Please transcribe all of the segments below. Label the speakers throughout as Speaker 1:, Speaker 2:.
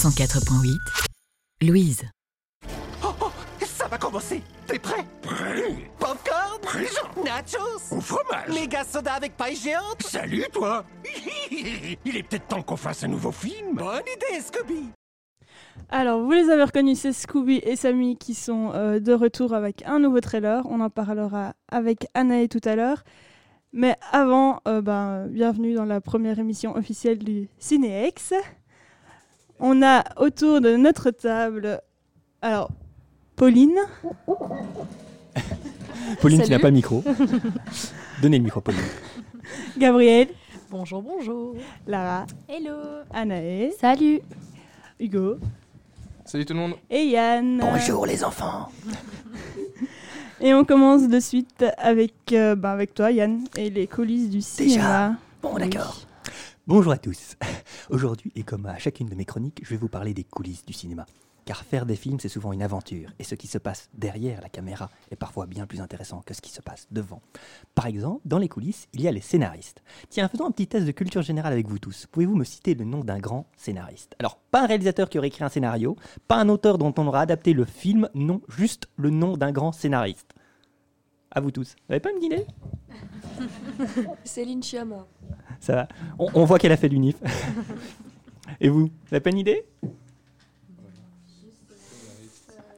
Speaker 1: 104.8. Louise.
Speaker 2: Oh, oh, ça va commencer. T'es prêt?
Speaker 3: Prêt.
Speaker 2: Popcorn?
Speaker 3: Présent.
Speaker 2: Nachos?
Speaker 3: Au fromage.
Speaker 2: Méga soda avec paille géante?
Speaker 3: Salut toi. Il est peut-être temps qu'on fasse un nouveau film.
Speaker 2: Bonne idée, Scooby.
Speaker 4: Alors, vous les avez reconnus, c'est Scooby et Samy qui sont euh, de retour avec un nouveau trailer. On en parlera avec Anaë tout à l'heure. Mais avant, euh, ben, bienvenue dans la première émission officielle du Cinéex. On a autour de notre table, alors, Pauline,
Speaker 5: Pauline, tu
Speaker 6: Salut.
Speaker 5: n'as pas le micro. Donnez le micro, Pauline.
Speaker 4: Gabriel,
Speaker 6: Bonjour, bonjour.
Speaker 4: Lara,
Speaker 6: Hello.
Speaker 4: Anaë,
Speaker 6: Salut.
Speaker 4: Hugo
Speaker 7: Salut tout le monde.
Speaker 4: et Yann.
Speaker 5: les enfants.
Speaker 4: Et on commence de suite avec, euh, ben, avec toi, Yann, et les coulisses du cinéma.
Speaker 5: Bon,
Speaker 4: Oui.
Speaker 5: d'accord. Bonjour à tous. Aujourd'hui, et comme à chacune de mes chroniques, je vais vous parler des coulisses du cinéma. Car faire des films, c'est souvent une aventure, et ce qui se passe derrière la caméra est parfois bien plus intéressant que ce qui se passe devant. Par exemple, dans les coulisses, il y a les scénaristes. Tiens, faisons un petit test de culture générale avec vous tous. Pouvez-vous me citer le nom d'un grand scénariste? Alors, pas un réalisateur qui aurait écrit un scénario, pas un auteur dont on aura adapté le film, non, juste le nom d'un grand scénariste. À vous tous. Vous n'avez pas une idée
Speaker 6: Céline Chiama.
Speaker 5: Ça va. On, on voit qu'elle a fait l'UNIF. Et vous, vous n'avez pas une idée?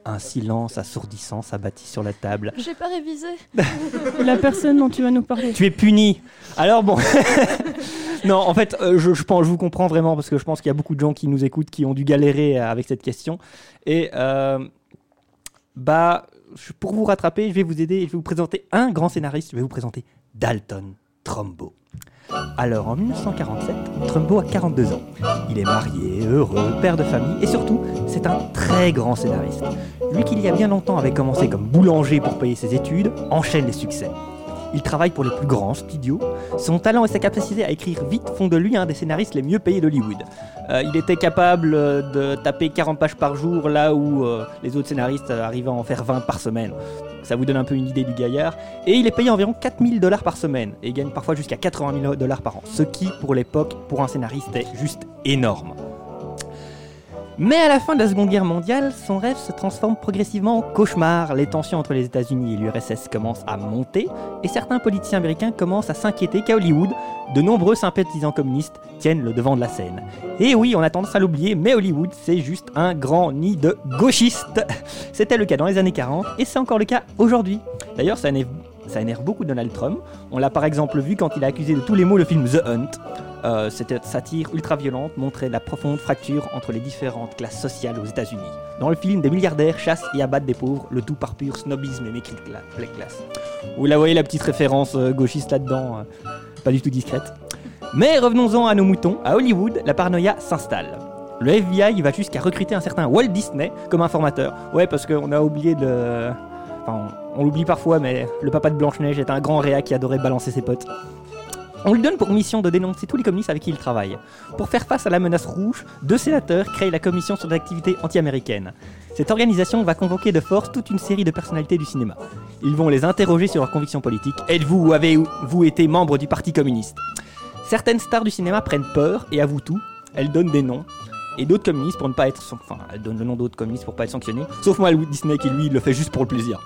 Speaker 5: Un silence assourdissant s'abattit sur la table.
Speaker 6: J'ai pas révisé.
Speaker 4: La personne dont tu vas nous parler.
Speaker 5: Tu es puni. Alors bon. non, en fait, euh, je, je pense, je vous comprends vraiment parce que je pense qu'il y a beaucoup de gens qui nous écoutent qui ont dû galérer euh, avec cette question. Et euh, bah, pour vous rattraper, je vais vous aider et je vais vous présenter un grand scénariste. Je vais vous présenter Dalton Trumbo. Alors, en 1947, Trumbo a 42 ans. Il est marié, heureux, père de famille et surtout, c'est un très grand scénariste. Lui qui il y a bien longtemps avait commencé comme boulanger pour payer ses études, enchaîne les succès. Il travaille pour les plus grands studios. Son talent et sa capacité à écrire vite font de lui un des scénaristes les mieux payés d'Hollywood. Euh, il était capable euh, de taper 40 pages par jour là où euh, les autres scénaristes arrivaient à en faire 20 par semaine. Ça vous donne un peu une idée du gaillard. Et il est payé environ 4000 dollars par semaine et gagne parfois jusqu'à 80 000 dollars par an. Ce qui, pour l'époque, pour un scénariste, est juste énorme. Mais à la fin de la Seconde Guerre mondiale, son rêve se transforme progressivement en cauchemar. Les tensions entre les États-Unis et l'URSS commencent à monter et certains politiciens américains commencent à s'inquiéter qu'à Hollywood, de nombreux sympathisants communistes tiennent le devant de la scène. Et oui, on a tendance à l'oublier, mais Hollywood, c'est juste un grand nid de gauchistes. C'était le cas dans les années 40 et c'est encore le cas aujourd'hui. D'ailleurs, ça énerve, ça énerve beaucoup Donald Trump. On l'a par exemple vu quand il a accusé de tous les mots le film The Hunt. Euh, cette satire ultra-violente montrait la profonde fracture entre les différentes classes sociales aux États-Unis. Dans le film, des milliardaires chassent et abattent des pauvres, le tout par pur snobisme et mépris de classe. Vous la voyez la petite référence euh, gauchiste là-dedans, euh, pas du tout discrète. Mais revenons-en à nos moutons. À Hollywood, la paranoïa s'installe. Le FBI va jusqu'à recruter un certain Walt Disney comme informateur. Ouais, parce qu'on a oublié de. Enfin, on, l'oublie parfois, mais le papa de Blanche-Neige est un grand réa qui adorait balancer ses potes. On lui donne pour mission de dénoncer tous les communistes avec qui il travaille. Pour faire face à la menace rouge, deux sénateurs créent la commission sur l'activité anti-américaine. Cette organisation va convoquer de force toute une série de personnalités du cinéma. Ils vont les interroger sur leurs convictions politiques. Êtes-vous ou avez-vous été membre du Parti communiste? Certaines stars du cinéma prennent peur et avouent tout. Elles donnent des noms. Et d'autres communistes pour ne pas être... sanctionnés. Sauf moi, Walt Disney, qui lui le fait juste pour le plaisir.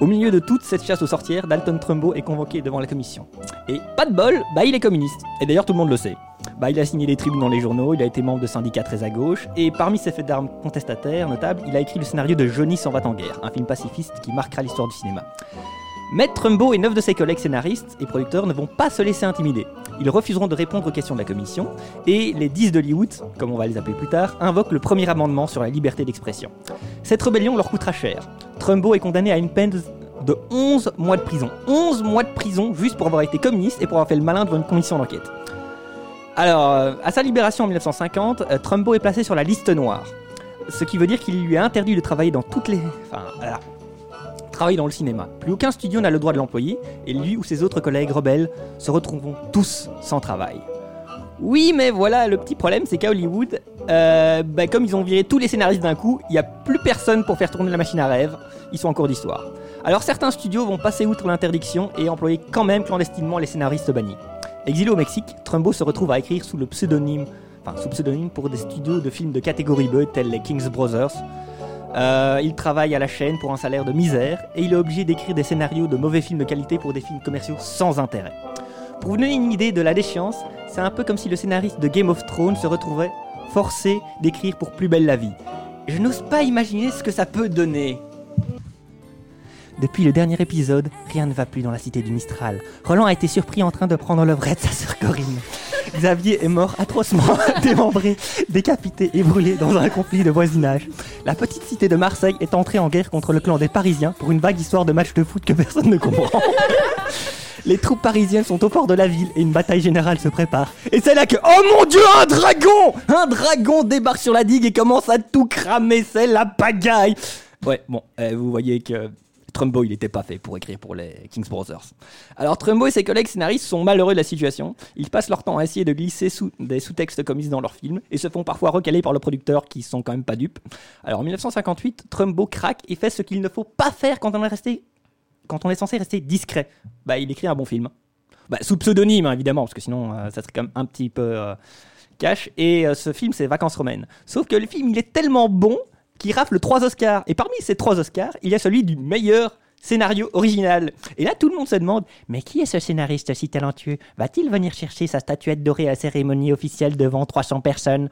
Speaker 5: Au milieu de toute cette chasse aux sorcières, Dalton Trumbo est convoqué devant la commission. Et pas de bol, bah il est communiste. Et d'ailleurs tout le monde le sait. Bah il a signé des tribunes dans les journaux, il a été membre de syndicats très à gauche, et parmi ses faits d'armes contestataires notables, il a écrit le scénario de Johnny s'en va en guerre, un film pacifiste qui marquera l'histoire du cinéma. Mais Trumbo et neuf de ses collègues scénaristes et producteurs ne vont pas se laisser intimider. Ils refuseront de répondre aux questions de la commission, et les 10 d'Hollywood, comme on va les appeler plus tard, invoquent le premier amendement sur la liberté d'expression. Cette rébellion leur coûtera cher. Trumbo est condamné à une peine de 11 mois de prison. 11 mois de prison juste pour avoir été communiste et pour avoir fait le malin devant une commission d'enquête. Alors, euh, à sa libération en 1950, euh, Trumbo est placé sur la liste noire. Ce qui veut dire qu'il lui est interdit de travailler dans toutes les... Enfin, voilà. Travailler dans le cinéma. Plus aucun studio n'a le droit de l'employer, et lui ou ses autres collègues rebelles se retrouveront tous sans travail. Oui, mais voilà, le petit problème, c'est qu'à Hollywood, euh, bah, comme ils ont viré tous les scénaristes d'un coup, il n'y a plus personne pour faire tourner la machine à rêve. Ils sont en cours d'histoire. Alors certains studios vont passer outre l'interdiction et employer quand même clandestinement les scénaristes bannis. Exilé au Mexique, Trumbo se retrouve à écrire sous le pseudonyme, enfin sous pseudonyme, pour des studios de films de catégorie B tels les Kings Brothers. Euh, il travaille à la chaîne pour un salaire de misère et il est obligé d'écrire des scénarios de mauvais films de qualité pour des films commerciaux sans intérêt. Pour vous donner une idée de la déchéance, c'est un peu comme si le scénariste de Game of Thrones se retrouvait forcé d'écrire pour Plus belle la vie. Je n'ose pas imaginer ce que ça peut donner. Depuis le dernier épisode, rien ne va plus dans la cité du Mistral. Roland a été surpris en train de prendre vrai de sa sœur Corinne. Xavier est mort atrocement démembré, décapité et brûlé dans un conflit de voisinage. La petite cité de Marseille est entrée en guerre contre le clan des Parisiens pour une vague histoire de match de foot que personne ne comprend. Les troupes parisiennes sont au port de la ville et une bataille générale se prépare. Et c'est là que, oh mon dieu, un dragon Un dragon débarque sur la digue et commence à tout cramer, c'est la pagaille Ouais, bon, euh, vous voyez que Trumbo, il n'était pas fait pour écrire pour les Kings Brothers. Alors Trumbo et ses collègues scénaristes sont malheureux de la situation. Ils passent leur temps à essayer de glisser des sous-textes comiques dans leurs films et se font parfois recaler par le producteur qui sont quand même pas dupes. Alors en 1958, Trumbo craque et fait ce qu'il ne faut pas faire quand on est resté quand on est censé rester discret. Bah, il écrit un bon film. Bah, sous pseudonyme, hein, évidemment, parce que sinon, euh, ça serait quand même un petit peu euh, cash. Et euh, ce film, c'est Vacances romaines. Sauf que le film, il est tellement bon qu'il rafle trois Oscars. Et parmi ces trois Oscars, il y a celui du meilleur scénario original. Et là, tout le monde se demande, mais qui est ce scénariste si talentueux? Va-t-il venir chercher sa statuette dorée à la cérémonie officielle devant 300 personnes?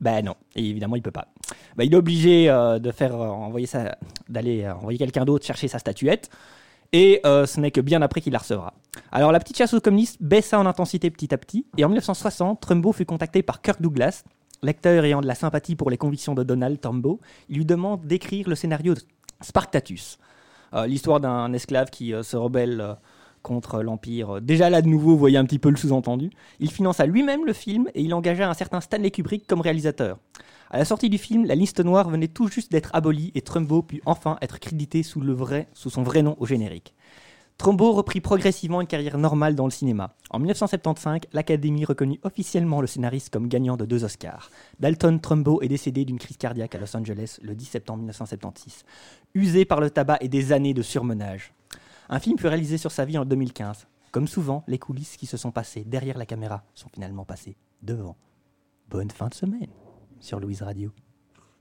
Speaker 5: Ben non, et évidemment il peut pas. Ben, il est obligé de faire envoyer ça, d'aller envoyer quelqu'un d'autre chercher sa statuette et euh, ce n'est que bien après qu'il la recevra. Alors la petite chasse aux communistes baissa en intensité petit à petit, et en 1960, Trumbo fut contacté par Kirk Douglas, lecteur ayant de la sympathie pour les convictions de Donald Trumbo. Il lui demande d'écrire le scénario de Spartacus, euh, l'histoire d'un esclave qui euh, se rebelle contre l'Empire. Déjà là de nouveau, vous voyez un petit peu le sous-entendu. Il finança lui-même le film et il engagea un certain Stanley Kubrick comme réalisateur. À la sortie du film, la liste noire venait tout juste d'être abolie et Trumbo put enfin être crédité sous son vrai nom au générique. Trumbo reprit progressivement une carrière normale dans le cinéma. En 1975, l'Académie reconnut officiellement le scénariste comme gagnant de deux Oscars. Dalton Trumbo est décédé d'une crise cardiaque à Los Angeles le 10 septembre 1976, usé par le tabac et des années de surmenage. Un film fut réalisé sur sa vie en 2015. Comme souvent, les coulisses qui se sont passées derrière la caméra sont finalement passées devant. Bonne fin de semaine sur Louise Radio.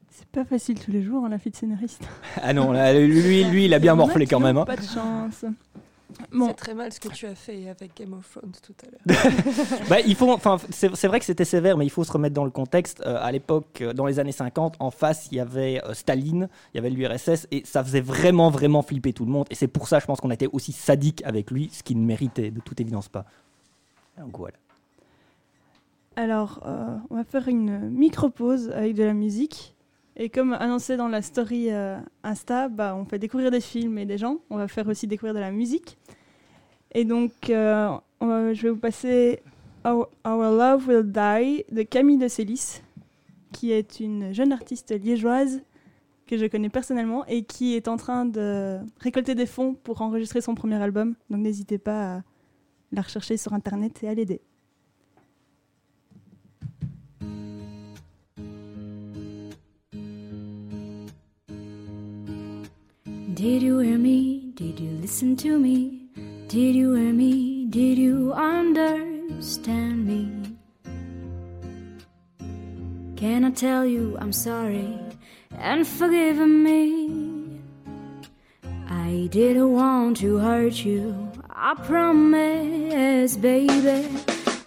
Speaker 4: C'est pas facile tous les jours, hein, la fille de scénariste.
Speaker 5: Ah non, là, lui, lui, il a bien morflé quand même. Hein.
Speaker 4: Pas de chance.
Speaker 6: Bon. C'est très mal ce que tu as fait avec Game of Thrones tout à l'heure.
Speaker 5: bah, il faut, enfin, c'est vrai que c'était sévère, mais il faut se remettre dans le contexte. Euh, à l'époque, euh, dans les années 50, en face, il y avait euh, Staline, il y avait l'URSS, et ça faisait vraiment, vraiment flipper tout le monde. Et c'est pour ça, je pense qu'on a été aussi sadique avec lui, ce qu'il ne méritait de toute évidence pas. Donc voilà.
Speaker 4: Alors, euh, on va faire une micro-pause avec de la musique. Et comme annoncé dans la story euh, Insta, bah, on fait découvrir des films et des gens. On va faire aussi découvrir de la musique. Et donc, euh, je vais vous passer Our, Love Will Die de Camille de Célis, qui est une jeune artiste liégeoise que je connais personnellement et qui est en train de récolter des fonds pour enregistrer son premier album. Donc, n'hésitez pas à la rechercher sur Internet et à l'aider.
Speaker 8: Did you hear me? Did you listen to me? Did you hear me? Did you understand me? Can I tell you I'm sorry and forgive me? I didn't want to hurt you, I promise, baby.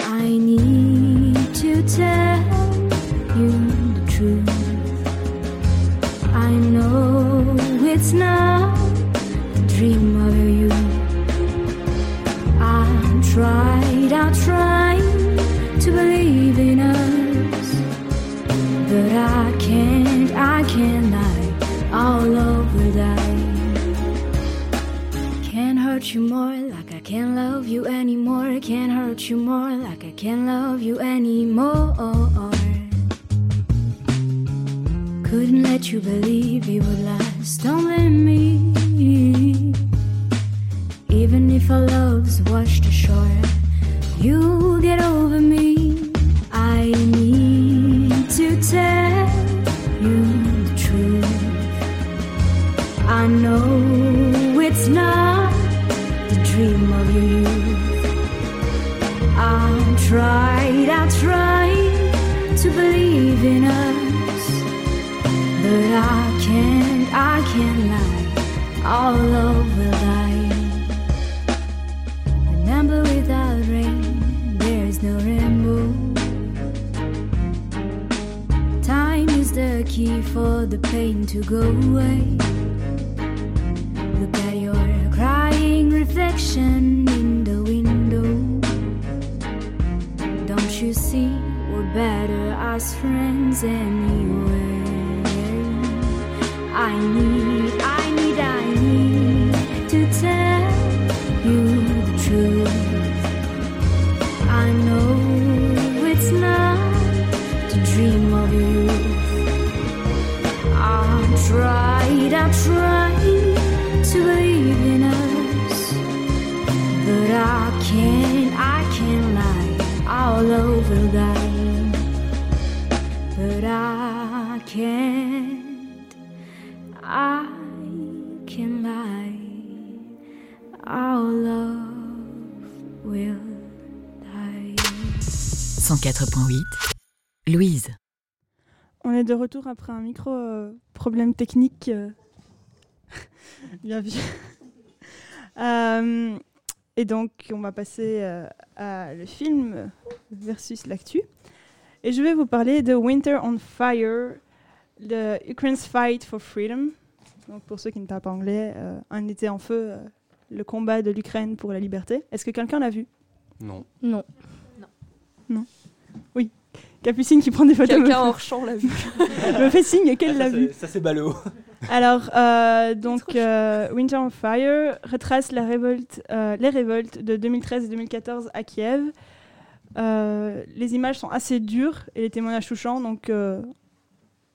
Speaker 8: I need to tell you the truth. It's not a dream of you. I tried, I tried to believe in us, but I can't, I can't lie. Love will die. Can't hurt you more like I can't love you anymore. Can't hurt you more like I can't love you anymore. Couldn't let you believe it would last. Don't blame me. Even if our love's washed ashore, you'll get over me. I need to tell you the truth. I know it's not can lie all over life. Remember, without rain, there is no rainbow. Time is the key for the pain to go away. Look at your crying reflection in the window. Don't you see? We're better as friends anyway. I need, I
Speaker 1: 104.8 Louise.
Speaker 4: On est de retour après un micro euh, problème technique euh, bien vu. Euh, et donc, on va passer euh, à le film versus l'actu. Et je vais vous parler de Winter on Fire, le Ukraine's Fight for Freedom. Donc, pour ceux qui ne parlent pas anglais, euh, un été en feu, euh, le combat de l'Ukraine pour la liberté. Est-ce que quelqu'un l'a vu?
Speaker 7: Non.
Speaker 6: Non.
Speaker 4: Capucine qui prend des photos
Speaker 6: Quelqu'un hors champ l'a vu.
Speaker 4: me fait signe qu'elle l'a vu.
Speaker 5: Ça c'est ballot.
Speaker 4: Alors, euh, donc, euh, Winter on Fire retrace la révolte, euh, les révoltes de 2013 et 2014 à Kiev. Euh, les images sont assez dures et les témoignages touchants, donc euh,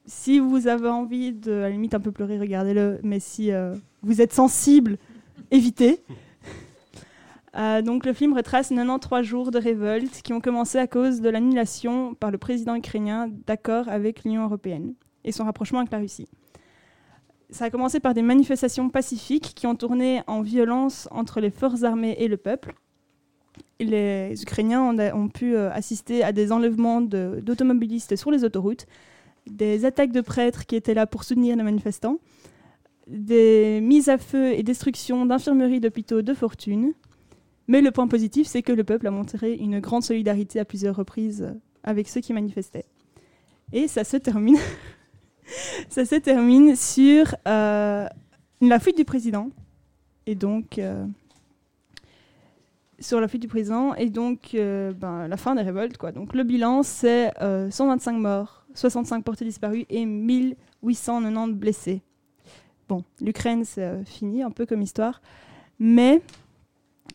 Speaker 4: si vous avez envie de, à la limite, un peu pleurer, regardez-le, mais si euh, vous êtes sensible, évitez. Euh, donc le film retrace 93 jours de révolte qui ont commencé à cause de l'annulation par le président ukrainien d'accords avec l'Union européenne et son rapprochement avec la Russie. Ça a commencé par des manifestations pacifiques qui ont tourné en violence entre les forces armées et le peuple. Les Ukrainiens ont, pu euh, assister à des enlèvements d'automobilistes sur les autoroutes, des attaques de prêtres qui étaient là pour soutenir les manifestants, des mises à feu et destructions d'infirmeries d'hôpitaux de fortune. Mais le point positif, c'est que le peuple a montré une grande solidarité à plusieurs reprises euh, avec ceux qui manifestaient. Et ça se termine ça se termine sur euh, la fuite du président. Et donc, euh, sur la fuite du président, et donc euh, la fin des révoltes. Quoi. Donc, le bilan, c'est euh, 125 morts, 65 portés disparus et 1890 blessés. Bon, l'Ukraine, c'est euh, fini, un peu comme histoire. Mais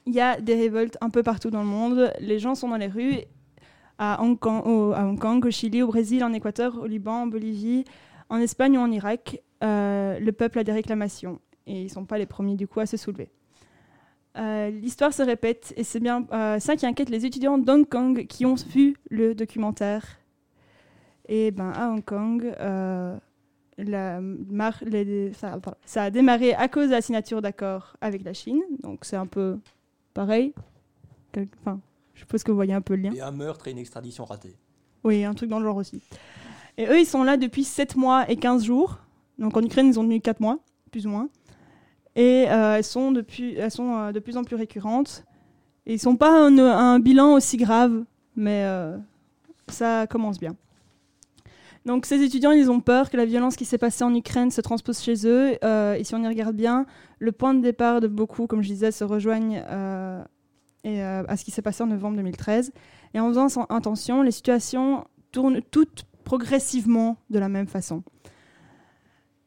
Speaker 4: il y a des révoltes un peu partout dans le monde. Les gens sont dans les rues. À Hong Kong, au, Chili, au Brésil, en Équateur, au Liban, en Bolivie, en Espagne ou en Irak, euh, le peuple a des réclamations et ils ne sont pas les premiers du coup à se soulever. Euh, L'histoire se répète et c'est bien euh, ça qui inquiète les étudiants d'Hong Kong qui ont vu le documentaire. Et ben à Hong Kong, ça, ça a démarré à cause de la signature d'accords avec la Chine, donc c'est un peu pareil. Enfin, je suppose que vous voyez un peu le lien.
Speaker 5: Et un meurtre et une extradition ratée.
Speaker 4: Oui, un truc dans le genre aussi. Et eux, ils sont là depuis 7 mois et 15 jours. Donc en Ukraine, ils ont tenu 4 mois, plus ou moins. Et euh, elles sont, depuis, elles sont euh, de plus en plus récurrentes. Et ils sont pas un, bilan aussi grave, mais euh, ça commence bien. Donc ces étudiants, ils ont peur que la violence qui s'est passée en Ukraine se transpose chez eux. Et si on y regarde bien, le point de départ de beaucoup, comme je disais, se rejoignent euh, euh, à ce qui s'est passé en novembre 2013. Et en faisant sans intention, les situations tournent toutes progressivement de la même façon.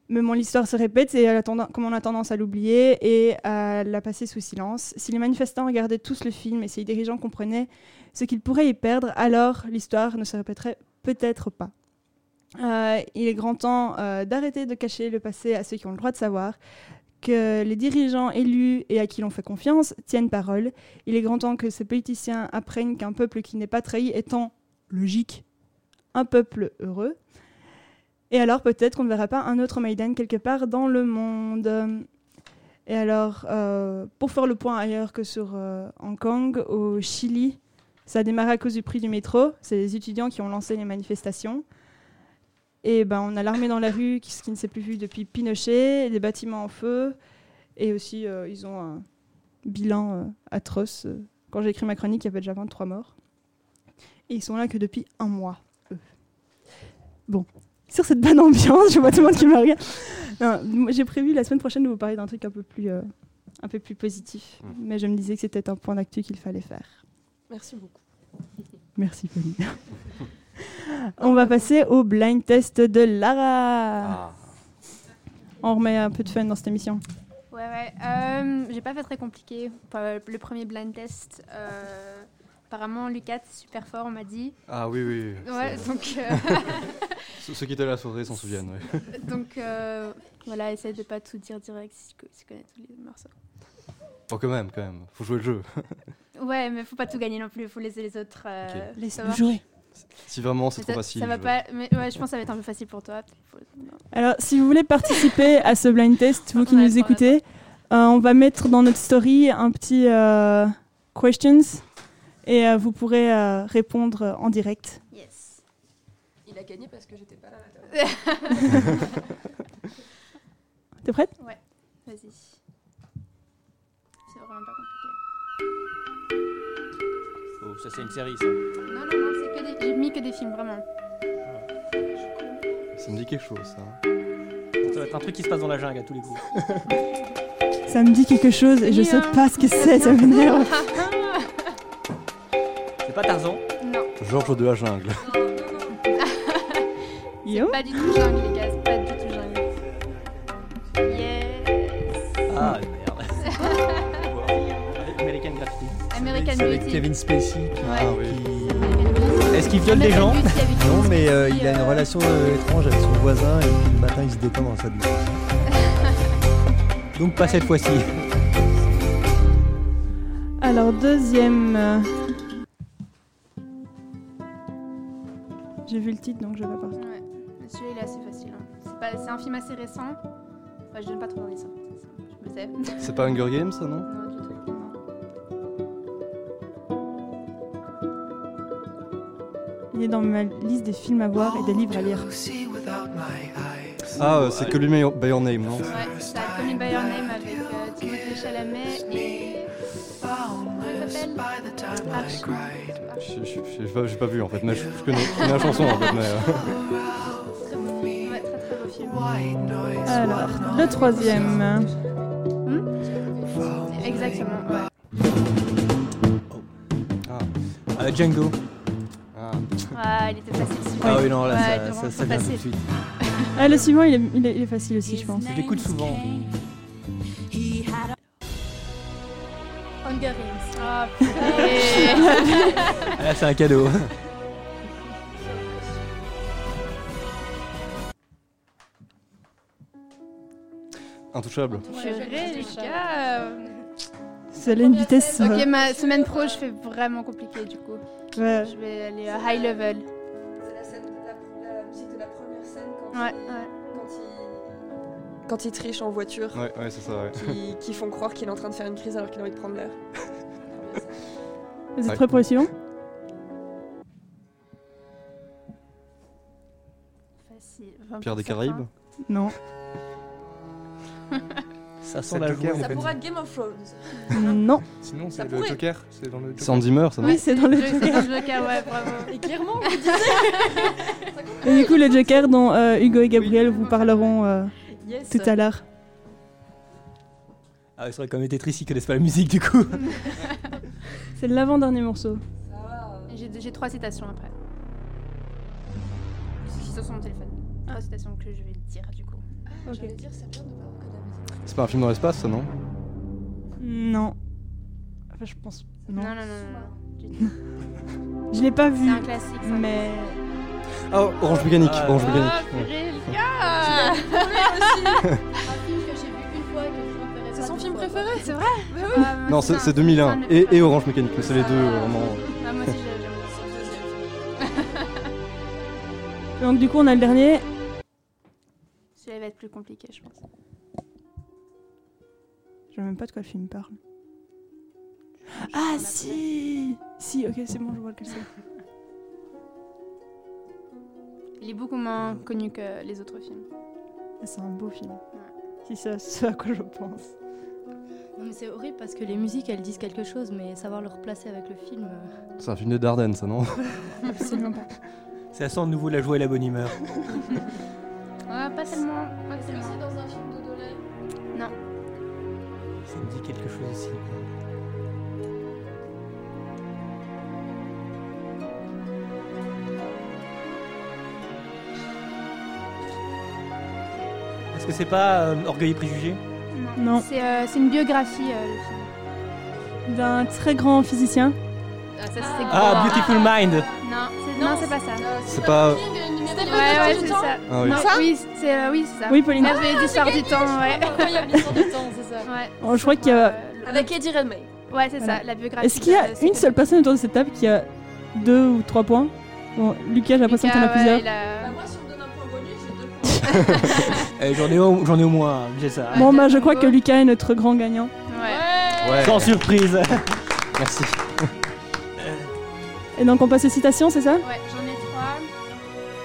Speaker 4: Mais l'histoire se répète et comme on a tendance à l'oublier et à la passer sous silence. Si les manifestants regardaient tous le film et si les dirigeants comprenaient ce qu'ils pourraient y perdre, alors l'histoire ne se répéterait peut-être pas. Euh, il est grand temps d'arrêter de cacher le passé à ceux qui ont le droit de savoir, que les dirigeants élus et à qui l'on fait confiance tiennent parole. Il est grand temps que ces politiciens apprennent qu'un peuple qui n'est pas trahi étant logique un peuple heureux. Et alors peut-être qu'on ne verra pas un autre Maïdan quelque part dans le monde. Et alors, euh, pour faire le point ailleurs que sur euh, Hong Kong, au Chili, ça a démarré à cause du prix du métro. C'est les étudiants qui ont lancé les manifestations. Et ben, on a l'armée dans la rue, qui- ce qui ne s'est plus vu depuis Pinochet, des bâtiments en feu. Et aussi, euh, ils ont un bilan euh, atroce. Quand j'ai écrit ma chronique, il y avait déjà 23 morts. Et ils sont là que depuis un mois, eux. Bon, sur cette bonne ambiance. Je vois tout le monde qui me regarde. J'ai prévu la semaine prochaine de vous parler d'un truc un peu plus, euh, un peu plus positif.
Speaker 5: Mm.
Speaker 4: Mais je me disais que c'était un point d'actu qu'il fallait faire.
Speaker 6: Merci beaucoup.
Speaker 4: Merci, Pauline. On va passer au blind test de Lara.
Speaker 5: Ah.
Speaker 4: On remet un peu de fun dans cette émission.
Speaker 9: Ouais, ouais. Euh, j'ai pas fait très compliqué. Le premier blind test. euh, apparemment, Lucas, super fort, on m'a dit.
Speaker 7: Ah oui, oui. oui.
Speaker 9: Ouais, donc, euh,
Speaker 7: Ceux qui étaient à la soirée s'en souviennent, ouais.
Speaker 9: donc euh, voilà, essaye de pas tout dire direct si tu connais tous les morceaux.
Speaker 7: Bon, quand même, quand même. Faut jouer le jeu.
Speaker 9: Ouais, mais faut pas tout gagner non plus, faut laisser les autres. euh.
Speaker 4: Laisse-nous jouer.
Speaker 7: Si vraiment c'est trop
Speaker 9: ça,
Speaker 7: facile.
Speaker 9: ça va
Speaker 7: je-
Speaker 9: pas. Mais ouais, je pense que ça va être un peu facile pour toi.
Speaker 4: Alors, si vous voulez participer à ce blind test, vous qui nous écoutez, euh, on va mettre dans notre story un petit euh, questions et euh, vous pourrez euh, répondre en direct.
Speaker 9: Yes.
Speaker 6: Il a gagné parce que j'étais pas là.
Speaker 4: T'es prête?
Speaker 9: Vas-y.
Speaker 5: Ça c'est une série ça.
Speaker 9: Non, non, non, c'est que des... j'ai mis que des films, vraiment.
Speaker 7: Ça me dit quelque chose, ça.
Speaker 5: Ça va être un truc qui se passe dans la jungle à tous les coups.
Speaker 4: Ça me dit quelque chose et je sais
Speaker 9: Bien.
Speaker 4: pas ce que c'est, ça m'énerve.
Speaker 5: C'est pas Tarzan?
Speaker 9: Non,
Speaker 7: Georges de la jungle.
Speaker 4: Yo.
Speaker 9: pas du tout jungle, les gars,
Speaker 5: American
Speaker 10: avec. Kevin Spacey qui.
Speaker 7: Ah.
Speaker 5: Est-ce qu'il viole des gens
Speaker 10: Non, mais euh, il a une relation euh, étrange avec son voisin et puis le matin il se détend dans sa douche.
Speaker 5: Donc pas cette fois-ci.
Speaker 4: Alors, deuxième. J'ai vu le titre donc je vais pas.
Speaker 9: Ouais, celui-là il est assez facile. hein. C'est pas- C'est un film assez récent. Enfin, je donne pas trop d'indices. hein. Je me sais.
Speaker 7: C'est pas Hunger Games, ça, non?
Speaker 4: Est dans ma liste des films à voir et des livres à lire.
Speaker 7: Ah, euh, c'est que lui by your name, non
Speaker 9: Ouais, c'est Call Me By Your Name avec euh, Timothée Chalamet et. Comment il s'appelle? Archie.
Speaker 7: Je- je- je- J'ai pas, vu en fait, mais je, je connais, je connais la chanson en fait. Mais, euh,
Speaker 9: Très beau film. Ouais, très très beau film.
Speaker 4: Alors, le troisième.
Speaker 9: Exactement. Ouais.
Speaker 7: Ah,
Speaker 5: Euh, Django.
Speaker 7: Ah.
Speaker 9: Il était facile celui-là.
Speaker 5: Ah oui, non, là,
Speaker 9: Ouais,
Speaker 5: ça- ça, ça vient tout de
Speaker 9: facile.
Speaker 5: suite.
Speaker 4: Ah, le suivant, il est, il est- il est facile aussi, je pense.
Speaker 5: Je l'écoute souvent.
Speaker 9: Hunger Games. Ah.
Speaker 5: Ah, là, c'est un cadeau.
Speaker 7: Intouchable.
Speaker 9: Gars.
Speaker 4: C'est une vitesse. euh,
Speaker 9: Ok, ma semaine pro, je fais vraiment compliqué du coup.
Speaker 4: ouais.
Speaker 9: Je vais aller à high level. Ouais,
Speaker 6: quand, il, quand il triche en voiture,
Speaker 7: Ouais, ouais, c'est ça, ouais.
Speaker 6: qui, qui font croire qu'il est en train de faire une crise alors qu'il a envie de prendre l'air.
Speaker 4: Vous êtes prêts pour le suivant?
Speaker 7: Pierre des
Speaker 9: 20%.
Speaker 7: Caraïbes?
Speaker 4: Non.
Speaker 5: Ça sent la
Speaker 10: Joker,
Speaker 5: joie.
Speaker 6: Ça pourrait être Game of Thrones.
Speaker 4: Non.
Speaker 11: Sinon, c'est le. Joker. C'est dans le Joker.
Speaker 7: C'est en Zimmer, ça non
Speaker 4: Oui, c'est dans le
Speaker 9: Je- C'est dans le Joker, ouais, bravo.
Speaker 6: Et clairement,
Speaker 4: Et du coup, le Joker dont euh, Hugo et Gabriel vous parleront euh,
Speaker 6: yes.
Speaker 4: tout à l'heure.
Speaker 5: Ah, c'est vrai, comme les Tetris, ils connaissent pas la musique du coup.
Speaker 4: C'est l'avant-dernier morceau.
Speaker 6: Ça
Speaker 9: J'ai trois citations après. Sur mon téléphone. Trois citations que je vais dire du coup.
Speaker 6: J'allais dire, c'est bien de pas reconnaître la musique.
Speaker 7: C'est pas un film dans l'espace, ça non?
Speaker 4: Non. Enfin, je pense. Non.
Speaker 9: Non, non, non, non. non.
Speaker 4: Je l'ai pas vu.
Speaker 9: C'est un classique. ça.
Speaker 4: Mais.
Speaker 7: Ah, Orange Mécanique,
Speaker 5: Ah,
Speaker 7: Orange
Speaker 9: Ah,
Speaker 7: Mécanique. ouais.
Speaker 9: purée, les gars
Speaker 12: Un film que j'ai vu une fois et que je reverrai
Speaker 6: C'est son film préféré
Speaker 9: C'est vrai Ah,
Speaker 7: Non,
Speaker 9: c'est
Speaker 7: c'est
Speaker 9: un-
Speaker 7: c'est 2001
Speaker 9: un de mes
Speaker 7: et. Orange Mécanique, mais c'est les deux euh, vraiment.
Speaker 9: Ah, moi aussi, j'ai- j'aime.
Speaker 4: Donc, du coup, on a le dernier.
Speaker 9: Celui-là va être plus compliqué, je pense.
Speaker 4: Je sais même pas de quoi le film parle. Ah, si Si, ok, c'est bon, je vois lequel c'est.
Speaker 9: Il est beaucoup moins connu que les autres films.
Speaker 4: Ah, C'est un beau film. Si c'est ce à quoi je pense.
Speaker 12: Non, mais c'est horrible parce que les musiques elles disent quelque chose, mais savoir le replacer avec le film. euh,
Speaker 7: C'est un film de Dardenne, ça non?
Speaker 4: Absolument pas.
Speaker 5: Ça sent de nouveau la joie et la bonne humeur.
Speaker 9: Ah, pas tellement. Pas
Speaker 6: c'est dans un film de Dolay
Speaker 9: Non.
Speaker 5: Ça me dit quelque chose aussi. Que c'est pas euh, Orgueil et Préjugés
Speaker 4: Non.
Speaker 9: C'est euh, c'est une biographie, euh.
Speaker 4: D'un très grand physicien.
Speaker 9: Ah, ça,
Speaker 5: Ah,
Speaker 9: gros.
Speaker 5: Beautiful Mind
Speaker 9: Non, c'est non, c'est pas ça.
Speaker 7: C'est pas.
Speaker 9: Ouais, ouais, c'est ça.
Speaker 7: Ah oui.
Speaker 9: Oui, c'est euh, oui, c'est ça.
Speaker 4: Oui, Pauline.
Speaker 9: Et l'histoire du temps, ouais.
Speaker 6: Incroyable de temps, c'est ça.
Speaker 9: Ouais.
Speaker 4: Oh, je crois qu'il y a.
Speaker 6: Avec Eddie Redmayne.
Speaker 9: Ouais, c'est
Speaker 4: Voilà.
Speaker 9: ça, la biographie.
Speaker 4: Est-ce qu'il y a une seule personne autour de cette table qui a deux ou trois points? Bon, Lucas, j'ai l'impression qu'il en a plusieurs.
Speaker 6: Bah, moi, si on me donne un point bonus, j'ai deux points.
Speaker 5: Eh, J'en ai, au- j'en ai au moins, un, j'ai ça.
Speaker 4: Bon, bah, je crois que Lucas est notre grand gagnant.
Speaker 9: Ouais.
Speaker 7: Ouais.
Speaker 5: Sans surprise.
Speaker 7: Merci.
Speaker 4: Et donc, on passe aux citations, c'est ça?
Speaker 9: Ouais, j'en ai trois.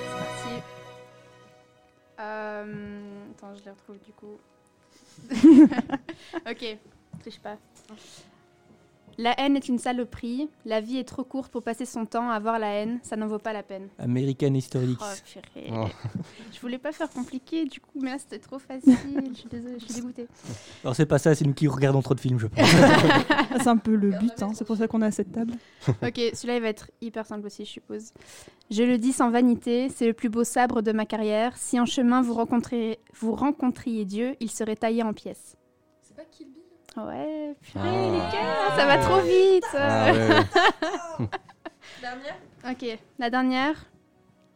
Speaker 9: C'est parti. Euh... Attends, je les retrouve du coup. ok, triche pas. La haine est une saloperie. La vie est trop courte pour passer son temps à avoir la haine. Ça n'en vaut pas la peine.
Speaker 5: American History
Speaker 9: Oh, purée.
Speaker 7: Oh.
Speaker 9: Je voulais pas faire compliqué, du coup, mais là c'était trop facile. je suis désolée, je suis dégoûtée.
Speaker 5: Alors c'est pas ça, c'est nous qui regardons trop de films, je pense.
Speaker 4: C'est un peu le but, hein, c'est pour ça qu'on est à cette table.
Speaker 9: Ok, celui-là il va être hyper simple aussi, je suppose. Je le dis sans vanité, c'est le plus beau sabre de ma carrière. Si en chemin vous rencontrez, vous rencontriez Dieu, il serait taillé en pièces.
Speaker 6: C'est pas Kill Bill?
Speaker 9: Ouais, purée,
Speaker 7: Ah.
Speaker 9: Ça va trop vite.
Speaker 7: Ah ouais, ouais.
Speaker 6: Dernière
Speaker 9: Ok, la dernière.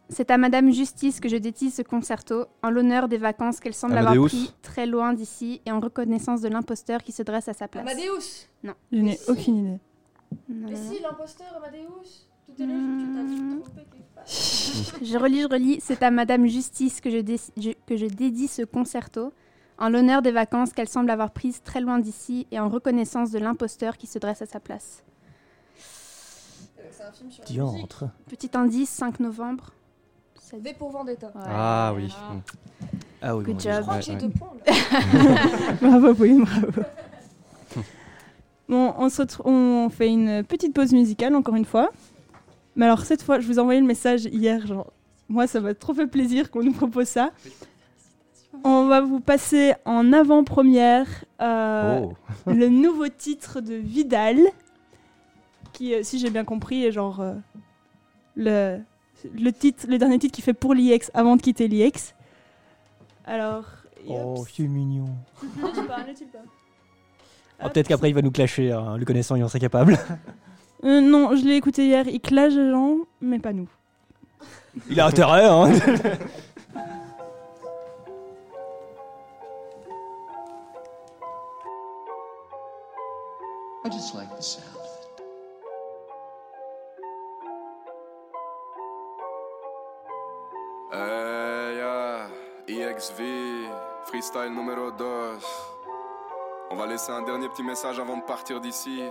Speaker 9: C'est à Madame Justice que je détise ce concerto, en l'honneur des vacances qu'elle semble avoir pris très loin d'ici et en reconnaissance de l'imposteur qui se dresse à sa place.
Speaker 6: Amadeus
Speaker 4: Je n'ai aucune idée.
Speaker 9: Non,
Speaker 6: Mais
Speaker 9: non, non.
Speaker 6: si, l'imposteur, Amadeus Tout est part.
Speaker 9: Je relis, je relis. C'est à Madame Justice que je, dé- je- que je dédie ce concerto, en l'honneur des vacances qu'elle semble avoir prises très loin d'ici et en reconnaissance de l'imposteur qui se dresse à sa place.
Speaker 6: C'est un film sur.
Speaker 5: Diantre.
Speaker 9: Petit indice, 5 novembre. Ça-
Speaker 6: V pour Vendetta.
Speaker 9: Ouais.
Speaker 7: Ah oui.
Speaker 5: Ah oui,
Speaker 9: Good
Speaker 5: bon,
Speaker 9: job.
Speaker 6: Je crois
Speaker 7: Ouais,
Speaker 6: que j'ai
Speaker 7: ouais.
Speaker 6: deux points là.
Speaker 4: Bravo, Pauline, bravo. Bon, on, se retrouve- on fait une petite pause musicale, encore une fois. Mais alors, cette fois, je vous ai envoyé le message hier, genre, moi, ça m'a trop fait plaisir qu'on nous propose ça. On va vous passer en avant-première euh,
Speaker 7: Oh.
Speaker 4: le nouveau titre de Vidal, qui, euh, si j'ai bien compris, est genre euh, le, le, titre, le dernier titre qu'il fait pour l'IEX avant de quitter l'IEX. Alors,
Speaker 5: Oh, c'est mignon.
Speaker 4: ne-tu pas, ne-tu pas.
Speaker 5: Ah, Peut-être qu'après il va nous clasher, hein, le connaissant, il en serait capable.
Speaker 4: Euh, non, je l'ai écouté hier, il clash les gens, mais pas nous.
Speaker 5: Il a intérêt, hein.
Speaker 13: I just like the sound.
Speaker 14: EXV, freestyle numéro 2. On va laisser un dernier petit message avant de partir d'ici.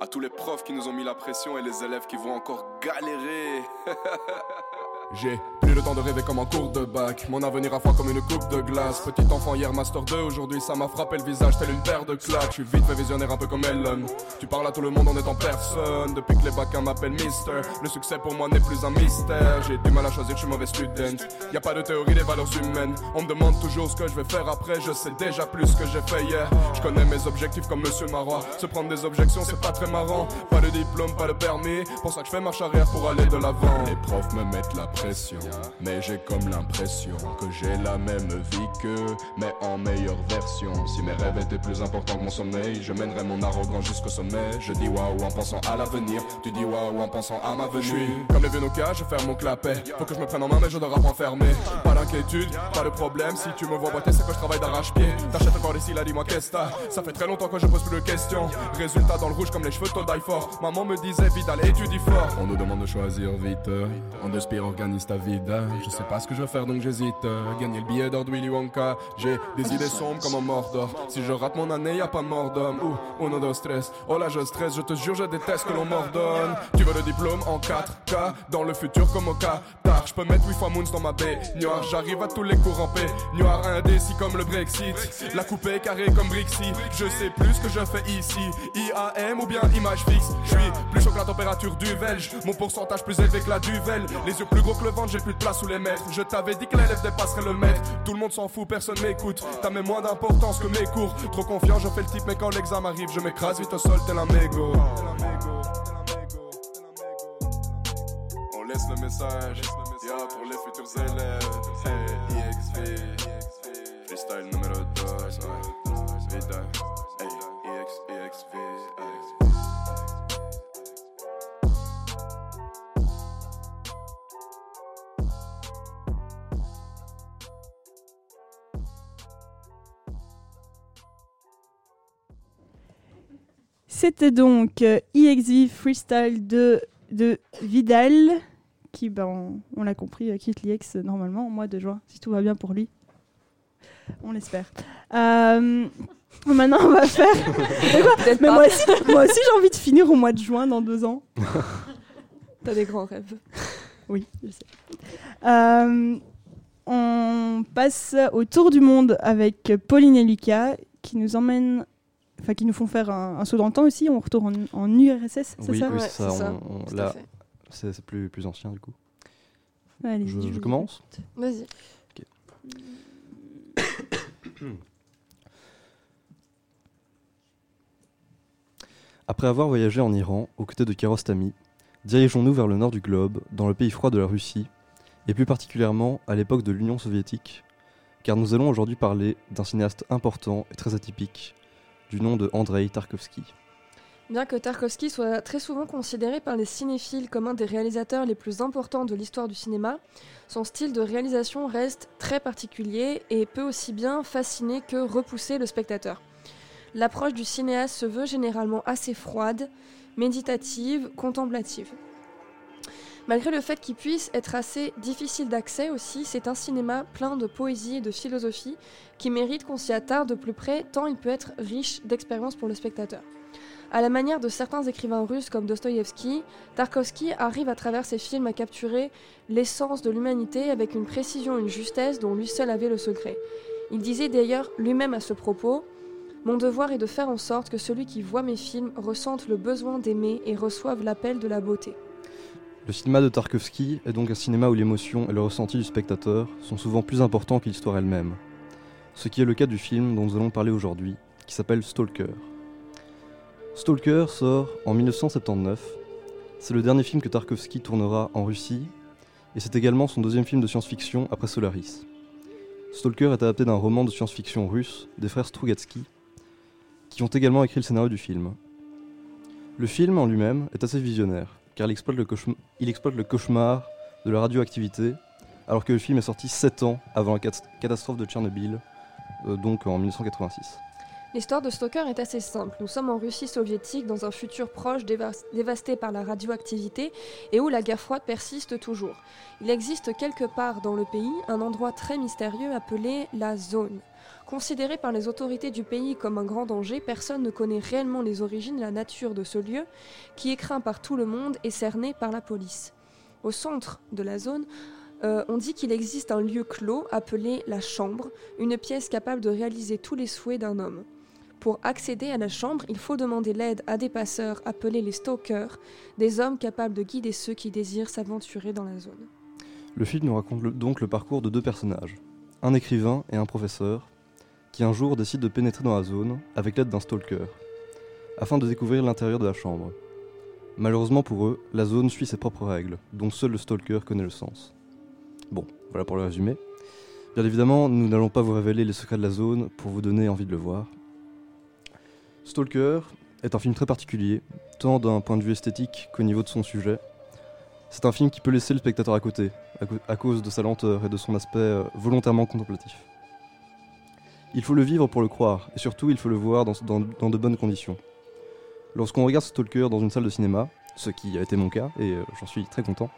Speaker 14: À tous les profs qui nous ont mis la pression et les élèves qui vont encore galérer. J'ai plus le temps de rêver comme en cours de bac. Mon avenir à froid comme une coupe de glace. Petit enfant hier, Master 2. Aujourd'hui, ça m'a frappé le visage tel une paire de claques. Je suis vite fait visionnaire un peu comme Ellen. Tu parles à tout le monde en étant personne. Depuis que les bacs m'appellent Mister. Le succès pour moi n'est plus un mystère. J'ai du mal à choisir, je suis mauvais student. Y a pas de théorie des valeurs humaines. On me demande toujours ce que je vais faire après. Je sais déjà plus que j'ai fait hier. Je connais mes objectifs comme Monsieur Marois. Se prendre des objections, c'est pas très marrant. Pas de diplôme, pas de permis. Pour ça que je fais marche arrière pour aller de l'avant. Les profs me mettent la pression. Mais j'ai comme l'impression que j'ai la même vie qu'eux, mais en meilleure version. Si mes rêves étaient plus importants que mon sommeil, je mènerais mon arrogance jusqu'au sommet. Je dis waouh en pensant à l'avenir, tu dis waouh en pensant à ma venue. Je suis comme les vieux Nokia, je ferme mon clapet. Faut que je me prenne en main, mais je dois enfermé. Pas d'inquiétude, pas de problème. Si tu me vois boiter, c'est que je travaille d'arrache-pied. T'achètes encore ici, là, dis-moi qu'est-ce que t'as. Ça fait très longtemps que je pose plus de questions. Résultat dans le rouge comme les cheveux de fort. Maman me disait, Vidal, étudie fort. On nous demande de choisir vite. On inspire, Je sais pas ce que je vais faire donc j'hésite. Gagner le billet d'or de Willy Wonka. J'ai des idées sombres comme un Mordor. Si je rate mon année, y a pas mort d'homme. Ouh, uno, dos, stress. Oh là, je stresse, je te jure, je déteste que l'on m'ordonne. Tu veux le diplôme en 4K dans le futur comme au Qatar. Je peux mettre 8 fois Moons dans ma baignoire. j'arrive à tous les coups rampés. Noir indécis comme le Brexit. La coupée carrée comme Brixie. Je sais plus ce que je fais ici. IAM ou bien image fixe. Je suis plus chaud que la température du Belge. Mon pourcentage plus élevé que la duvel. Les yeux plus gros que le ventre, j'ai plus de place sous les mètres. Je t'avais dit que l'élève dépasserait le maître. Tout le monde s'en fout, personne m'écoute. T'as même moins d'importance que mes cours. Trop confiant, je fais le type, mais quand l'examen arrive, je m'écrase vite au sol tel un mégot. On laisse le message, ya pour les futurs élèves.
Speaker 4: C'était donc euh, EXV Freestyle de, de Vidal, qui, ben, on, on l'a compris, euh, quitte l'IEX normalement au mois de juin, si tout va bien pour lui. On l'espère. Euh, maintenant, on va faire. Mais quoi Mais moi aussi, moi aussi j'ai envie de finir au mois de juin dans deux ans.
Speaker 6: T'as des grands rêves.
Speaker 4: Oui, je sais. Euh, on passe au tour du monde avec Pauline et Lucas qui nous emmènent, enfin qui nous font faire un, un saut dans le temps aussi. On retourne en, en URSS, c'est
Speaker 7: Oui,
Speaker 4: ça
Speaker 7: oui, c'est ça. là, c'est plus, plus ancien du coup.
Speaker 4: Allez,
Speaker 7: Je,
Speaker 4: je
Speaker 7: commence
Speaker 6: Vas-y.
Speaker 7: Après avoir voyagé en Iran aux côtés de Kiarostami, dirigeons-nous vers le nord du globe, dans le pays froid de la Russie, et plus particulièrement à l'époque de l'Union soviétique, car nous allons aujourd'hui parler d'un cinéaste important et très atypique, du nom de Andrei Tarkovsky.
Speaker 6: Bien que Tarkovsky soit très souvent considéré par les cinéphiles comme un des réalisateurs les plus importants de l'histoire du cinéma, son style de réalisation reste très particulier et peut aussi bien fasciner que repousser le spectateur. L'approche du cinéaste se veut généralement assez froide, méditative, contemplative. Malgré le fait qu'il puisse être assez difficile d'accès aussi, c'est un cinéma plein de poésie et de philosophie qui mérite qu'on s'y attarde de plus près tant il peut être riche d'expérience pour le spectateur. À la manière de certains écrivains russes comme Dostoïevski, Tarkovsky arrive à travers ses films à capturer l'essence de l'humanité avec une précision une justesse dont lui seul avait le secret. Il disait d'ailleurs lui-même à ce propos Mon devoir est de faire en sorte que celui qui voit mes films ressente le besoin d'aimer et reçoive l'appel de la beauté.
Speaker 7: Le cinéma de Tarkovsky est donc un cinéma où l'émotion et le ressenti du spectateur sont souvent plus importants que l'histoire elle-même. Ce qui est le cas du film dont nous allons parler aujourd'hui, qui s'appelle Stalker. Stalker sort en 1979. C'est le dernier film que Tarkovsky tournera en Russie, et c'est également son deuxième film de science-fiction après Solaris. Stalker est adapté d'un roman de science-fiction russe des frères Strugatsky, qui ont également écrit le scénario du film. Le film en lui-même est assez visionnaire, car il exploite le, cauchemar de la radioactivité, alors que le film est sorti 7 ans avant la cat- catastrophe de Tchernobyl, euh, donc en 1986.
Speaker 6: L'histoire de Stalker est assez simple. Nous sommes en Russie soviétique, dans un futur proche dévas- dévasté par la radioactivité et où la guerre froide persiste toujours. Il existe quelque part dans le pays un endroit très mystérieux appelé la zone. Considéré par les autorités du pays comme un grand danger, personne ne connaît réellement les origines et la nature de ce lieu, qui est craint par tout le monde et cerné par la police. Au centre de la zone, euh, on dit qu'il existe un lieu clos appelé la chambre, une pièce capable de réaliser tous les souhaits d'un homme. Pour accéder à la chambre, il faut demander l'aide à des passeurs appelés les stalkers, des hommes capables de guider ceux qui désirent s'aventurer dans la zone.
Speaker 7: Le film nous raconte donc le parcours de deux personnages, un écrivain et un professeur, qui un jour décident de pénétrer dans la zone avec l'aide d'un stalker, afin de découvrir l'intérieur de la chambre. Malheureusement pour eux, la zone suit ses propres règles, dont seul le stalker connaît le sens. Bon, voilà pour le résumé. Bien évidemment, nous n'allons pas vous révéler les secrets de la zone pour vous donner envie de le voir. Stalker est un film très particulier, tant d'un point de vue esthétique qu'au niveau de son sujet. C'est un film qui peut laisser le spectateur à côté, à cause de sa lenteur et de son aspect euh, volontairement contemplatif. Il faut le vivre pour le croire, et surtout il faut le voir dans, de bonnes conditions. Lorsqu'on regarde Stalker dans une salle de cinéma, ce qui a été mon cas, et euh, j'en suis très content,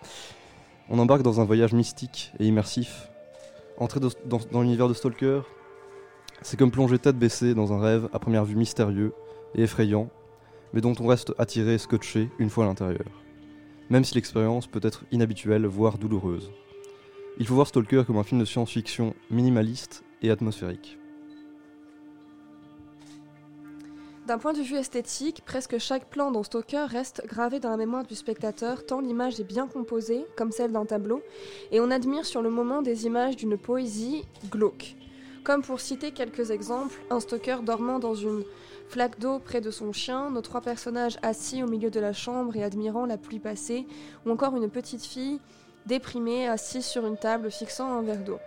Speaker 7: on embarque dans un voyage mystique et immersif. Entrer dans l'univers de Stalker, c'est comme plonger tête baissée dans un rêve à première vue mystérieux et effrayant, mais dont on reste attiré et scotché une fois à l'intérieur même si l'expérience peut être inhabituelle, voire douloureuse. Il faut voir Stalker comme un film de science-fiction minimaliste et atmosphérique.
Speaker 6: D'un point de vue esthétique, presque chaque plan dans Stalker reste gravé dans la mémoire du spectateur, tant l'image est bien composée, comme celle d'un tableau, et on admire sur le moment des images d'une poésie glauque. Comme pour citer quelques exemples, un Stalker dormant dans une flaque d'eau près de son chien, nos trois personnages assis au milieu de la chambre et admirant la pluie passée, ou encore une petite fille déprimée assise sur une table fixant un verre d'eau.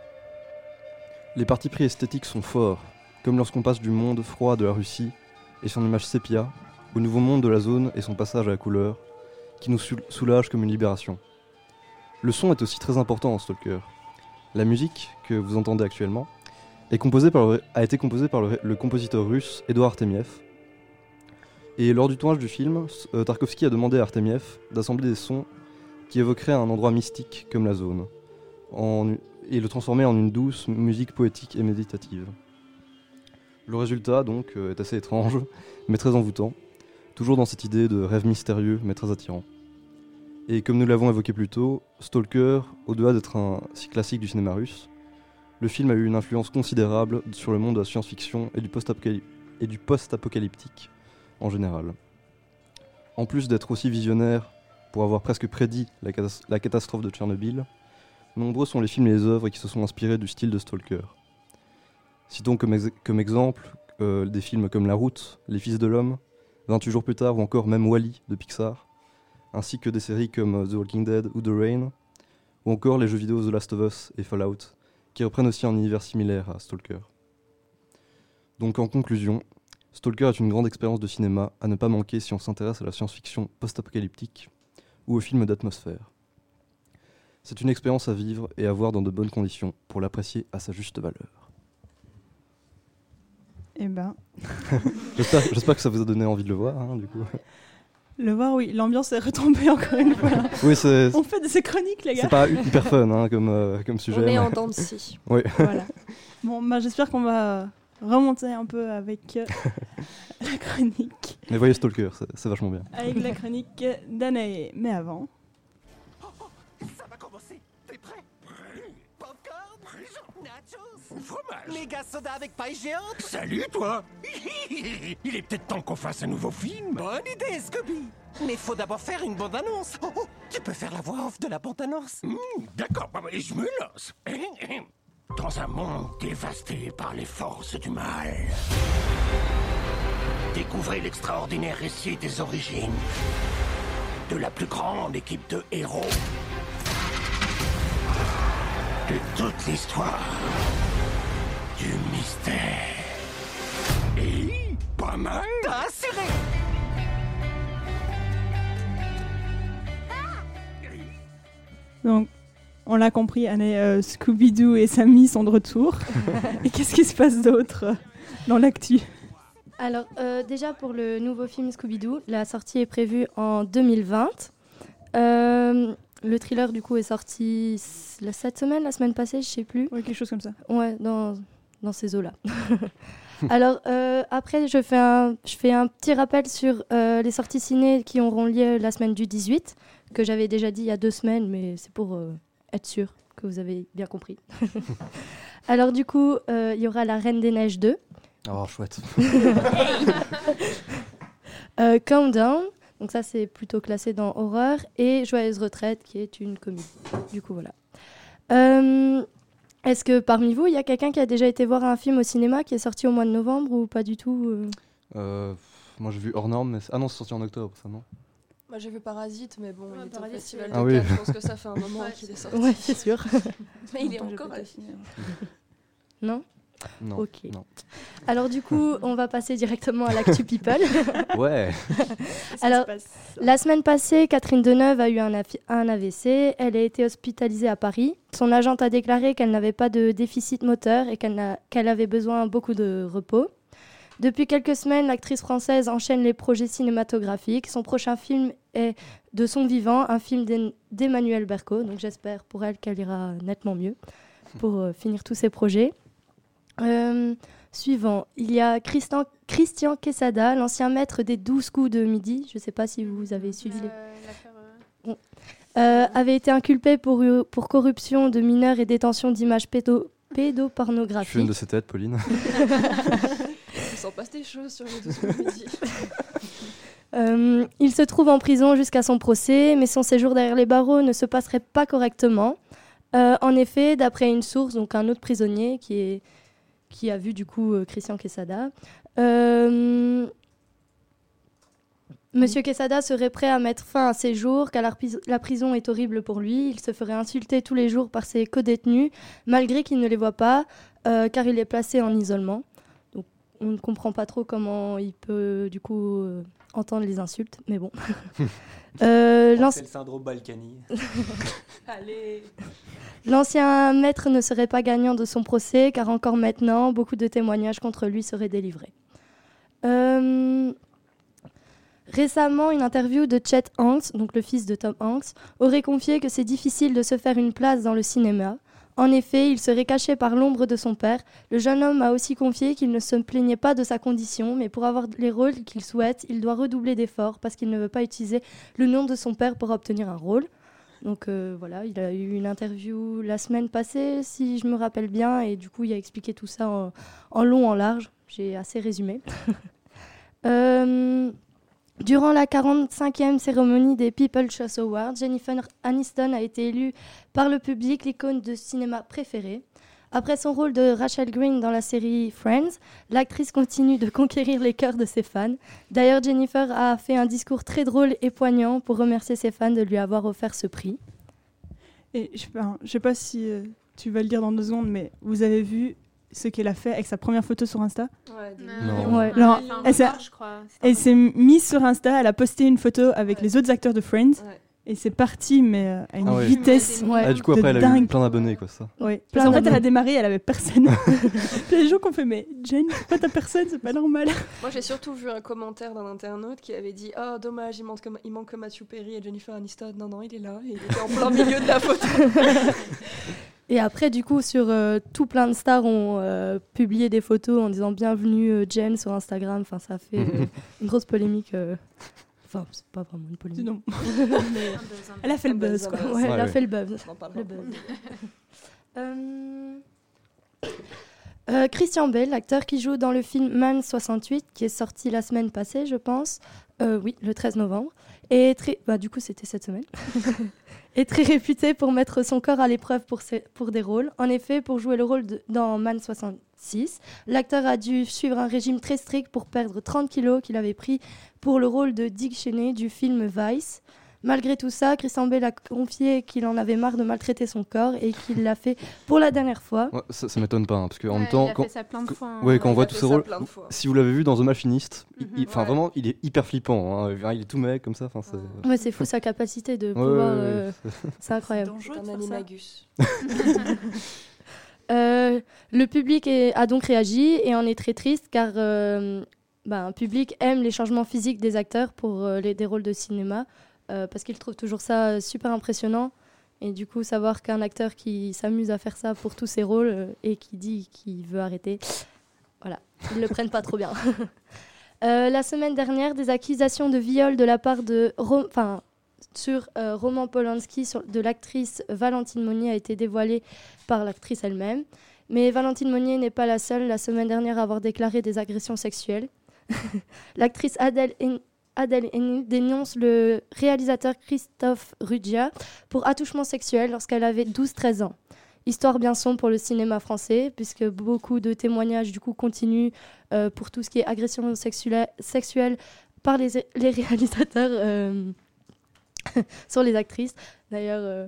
Speaker 7: Les partis pris esthétiques sont forts, comme lorsqu'on passe du monde froid de la Russie et son image sépia au nouveau monde de la zone et son passage à la couleur, qui nous soul- soulage comme une libération. Le son est aussi très important en Stalker. La musique, que vous entendez actuellement, a été composée par le, compositeur russe Edouard Artemiev. Et lors du tournage du film, euh, Tarkovsky a demandé à Artemiev d'assembler des sons qui évoqueraient un endroit mystique comme la zone, et le transformer en une douce musique poétique et méditative. Le résultat, donc, euh, est assez étrange, mais très envoûtant, toujours dans cette idée de rêve mystérieux, mais très attirant. Et comme nous l'avons évoqué plus tôt, Stalker, au-delà d'être un si classique du cinéma russe, le film a eu une influence considérable sur le monde de la science-fiction et du post-apocalyptique en général. En plus d'être aussi visionnaire pour avoir presque prédit la, la catastrophe de Tchernobyl, nombreux sont les films et les œuvres qui se sont inspirés du style de Stalker. Citons comme, ex- comme exemple euh, des films comme La Route, Les Fils de l'Homme, 28 jours plus tard ou encore même Wally de Pixar, ainsi que des séries comme euh, The Walking Dead ou The Rain, ou encore les jeux vidéo The Last of Us et Fallout, qui reprennent aussi un univers similaire à Stalker. Donc en conclusion, Stalker est une grande expérience de cinéma à ne pas manquer si on s'intéresse à la science-fiction post-apocalyptique ou aux films d'atmosphère. C'est une expérience à vivre et à voir dans de bonnes conditions pour l'apprécier à sa juste valeur.
Speaker 4: Eh ben,
Speaker 7: J'espère j'espère que ça vous a donné envie de le voir, hein, du coup.
Speaker 4: le voir, oui, l'ambiance est retombée encore une fois.
Speaker 7: Oui, c'est
Speaker 4: On fait de ces chroniques, les gars.
Speaker 7: c'est pas hyper fun hein, comme, euh, comme sujet.
Speaker 6: On est
Speaker 7: mais-
Speaker 6: en dents de scie.
Speaker 7: Oui.
Speaker 4: Voilà. Bon, bah, j'espère qu'on va remonter un peu avec euh, la chronique.
Speaker 7: Mais voyez Stalker, c'est c'est vachement bien.
Speaker 4: Avec la chronique d'Anaé. Mais avant,
Speaker 3: Fromage.
Speaker 2: Méga soda avec paille géante.
Speaker 3: Salut, toi. Il est peut-être temps qu'on fasse un nouveau film.
Speaker 2: Bonne idée, Scooby. Mais faut d'abord faire une bande-annonce. Oh, oh, tu peux faire la voix off de la bande-annonce.
Speaker 3: Hmm, D'accord, bah, bah, je me lance. Dans un monde dévasté par les forces du mal, découvrez l'extraordinaire récit des origines de la plus grande équipe de héros de toute l'histoire du mystère. Et pas mal.
Speaker 2: T'as assuré
Speaker 4: donc, on l'a compris, euh, Scooby-Doo et Sammy sont de retour. et qu'est-ce qui se passe d'autre euh, dans l'actu?
Speaker 12: Alors, euh, déjà pour le nouveau film Scooby-Doo, la sortie est prévue en 2020. Euh, le thriller, du coup, est sorti cette semaine, la semaine passée, je sais plus.
Speaker 4: Ouais, quelque chose comme ça.
Speaker 12: Ouais, dans, dans ces eaux-là. Alors, euh, après, je fais, un, je fais un petit rappel sur euh, les sorties ciné qui auront lieu la semaine du 18, que j'avais déjà dit il y a deux semaines, mais c'est pour euh, être sûr que vous avez bien compris. Alors, du coup, il y aura La Reine des Neiges 2.
Speaker 7: Oh, chouette.
Speaker 12: Countdown, donc ça c'est plutôt classé dans horreur, et Joyeuse Retraite qui est une comédie. Du coup voilà. Est-ce que parmi vous, il y a quelqu'un qui a déjà été voir un film au cinéma qui est sorti au mois de novembre ou pas du tout euh
Speaker 7: Euh, moi j'ai vu hors norme, mais ah non, c'est sorti en octobre, ça non?
Speaker 6: Moi j'ai vu Parasite, mais bon, il était au
Speaker 12: Parasite,
Speaker 6: festival
Speaker 7: c'est-
Speaker 6: de
Speaker 7: Ah oui.
Speaker 6: Cannes, je pense que ça fait un moment
Speaker 12: Ouais.
Speaker 6: qu'il est sorti.
Speaker 12: Ouais, c'est sûr.
Speaker 6: mais il est encore à
Speaker 4: finir.
Speaker 12: Non?
Speaker 7: Non.
Speaker 12: Ok.
Speaker 7: non.
Speaker 12: Alors du coup, on va passer directement à l'actu people.
Speaker 7: Ouais.
Speaker 12: Alors, la semaine passée, Catherine Deneuve a eu un, AVC. Elle a été hospitalisée à Paris. Son agente a déclaré qu'elle n'avait pas de déficit moteur et qu'elle avait besoin beaucoup de repos. Depuis quelques semaines, l'actrice française enchaîne les projets cinématographiques. Son prochain film est De son vivant, un film d'Emmanuel Berco. Donc j'espère pour elle qu'elle ira nettement mieux pour euh, finir tous ses projets. Euh, suivant, il y a Christian, Christian Quesada, l'ancien maître des 12 coups de midi. Je ne sais pas si vous avez suivi les...
Speaker 15: Euh, l'affaire, euh,
Speaker 12: Bon. euh, avait été inculpé pour, pour corruption de mineurs et détention d'images pédo-
Speaker 7: Tu fais
Speaker 12: pédopornographiques.
Speaker 7: une de ces têtes, Pauline?
Speaker 6: Il s'en passe des choses sur les deux midi.
Speaker 12: Euh, il se trouve en prison jusqu'à son procès, mais son séjour derrière les barreaux ne se passerait pas correctement. Euh, en effet, d'après une source, donc un autre prisonnier qui, est, qui a vu du coup euh, Christian Quesada, euh, Monsieur Quesada serait prêt à mettre fin à ses jours, car la, pris- la prison est horrible pour lui. Il se ferait insulter tous les jours par ses co-détenus, malgré qu'il ne les voit pas, euh, car il est placé en isolement. Donc, on ne comprend pas trop comment il peut du coup entendre les insultes, mais bon. Euh,
Speaker 5: C'est le syndrome Balkany.
Speaker 6: Allez.
Speaker 12: L'ancien maître ne serait pas gagnant de son procès, car encore maintenant, beaucoup de témoignages contre lui seraient délivrés. Euh, Récemment, une interview de Chet Hanks, donc le fils de Tom Hanks, aurait confié que c'est difficile de se faire une place dans le cinéma. En effet, il serait caché par l'ombre de son père. Le jeune homme a aussi confié qu'il ne se plaignait pas de sa condition, mais pour avoir les rôles qu'il souhaite, il doit redoubler d'efforts parce qu'il ne veut pas utiliser le nom de son père pour obtenir un rôle. Donc euh, voilà, il a eu une interview la semaine passée, si je me rappelle bien, et du coup, il a expliqué tout ça en, long, en large. J'ai assez résumé. Euh, Durant la 45e cérémonie des People's Choice Awards, Jennifer Aniston a été élue par le public l'icône de cinéma préférée. Après son rôle de Rachel Green dans la série Friends, l'actrice continue de conquérir les cœurs de ses fans. D'ailleurs, Jennifer a fait un discours très drôle et poignant pour remercier ses fans de lui avoir offert ce prix.
Speaker 4: Je ne sais pas si euh, tu vas le dire dans deux secondes, mais vous avez vu ce qu'elle a fait avec sa première photo sur Insta
Speaker 6: Ouais,
Speaker 7: Non.
Speaker 12: Ouais.
Speaker 4: Alors,
Speaker 15: Elle
Speaker 4: s'est- Elle mise sur Insta, elle a posté une photo avec
Speaker 6: Ouais.
Speaker 4: les autres acteurs de Friends,
Speaker 6: Ouais.
Speaker 4: et c'est parti, mais euh, à une
Speaker 7: Ah ouais.
Speaker 4: vitesse.
Speaker 12: Ouais.
Speaker 7: Ah, Du coup,
Speaker 4: de
Speaker 7: après, elle a eu plein d'abonnés, quoi, ça.
Speaker 4: Ouais.
Speaker 12: Plein
Speaker 4: Parce qu'en fait, elle a démarré, elle avait personne. Il y a des gens qui ont fait, mais Jen, pourquoi t'as personne C'est pas normal.
Speaker 6: Moi, j'ai surtout vu un commentaire d'un internaute qui avait dit Oh, dommage, il manque, que, il manque que Matthew Perry et Jennifer Aniston. Non, non, il est là. Il était en plein milieu de la photo.
Speaker 12: Et après, du coup, sur euh, tout plein de stars ont euh, publié des photos en disant bienvenue euh, Jen sur Instagram. Enfin, ça a fait euh, une grosse polémique. euh. Enfin, c'est pas vraiment une polémique.
Speaker 4: Non.
Speaker 12: Mais.
Speaker 4: Elle a fait le
Speaker 6: buzz,
Speaker 4: quoi.
Speaker 12: ouais, elle a fait le buzz. Le buzz. Euh, Christian Bell, l'acteur qui joue dans le film Man 68, qui est sorti la semaine passée, je pense. Euh, oui, le 13 novembre. Et très... bah, du coup, c'était cette semaine. est très réputé pour mettre son corps à l'épreuve pour, ses- pour des rôles. En effet, pour jouer le rôle de- dans Man 66, l'acteur a dû suivre un régime très strict pour perdre 30 kilos qu'il avait pris pour le rôle de Dick Cheney du film Vice. Malgré tout ça, Christian Bale a confié qu'il en avait marre de maltraiter son corps et qu'il l'a fait pour la dernière fois.
Speaker 7: Ouais, ça, ça m'étonne pas, hein, parce qu'en
Speaker 15: Ouais,
Speaker 7: même temps,
Speaker 15: il a
Speaker 7: quand,
Speaker 15: fait ça plein de fois, hein.
Speaker 7: ouais, quand on voit tous ces rôles, si vous l'avez vu dans The Machinist, il- il- enfin
Speaker 6: Ouais.
Speaker 7: vraiment, il est hyper flippant. hein. Il est tout mec comme ça. C'est...
Speaker 12: Ouais, c'est fou sa capacité de pouvoir.
Speaker 7: ouais, ouais,
Speaker 12: euh, C'est incroyable.
Speaker 6: C'est un animagus.
Speaker 12: Euh, le public est- a donc réagi et en est très triste car euh, bah, un public aime les changements physiques des acteurs pour euh, les, des rôles de cinéma euh, parce qu'il trouve toujours ça super impressionnant. Et du coup, savoir qu'un acteur qui s'amuse à faire ça pour tous ses rôles euh, et qui dit qu'il veut arrêter, voilà, ils le prennent pas trop bien. Euh, la semaine dernière, des accusations de viol de la part de Ro- sur Roman Polanski sur- de l'actrice Valentine Monnier a été dévoilée par l'actrice elle-même. Mais Valentine Monnier n'est pas la seule la semaine dernière à avoir déclaré des agressions sexuelles. L'actrice Adèle, Adèle dénonce le réalisateur Christophe Ruggia pour attouchement sexuel lorsqu'elle avait 12-13 ans. Histoire bien sombre pour le cinéma français, puisque beaucoup de témoignages du coup continuent euh, pour tout ce qui est agression sexuelle, par les, les réalisateurs euh, sur les actrices. D'ailleurs, euh,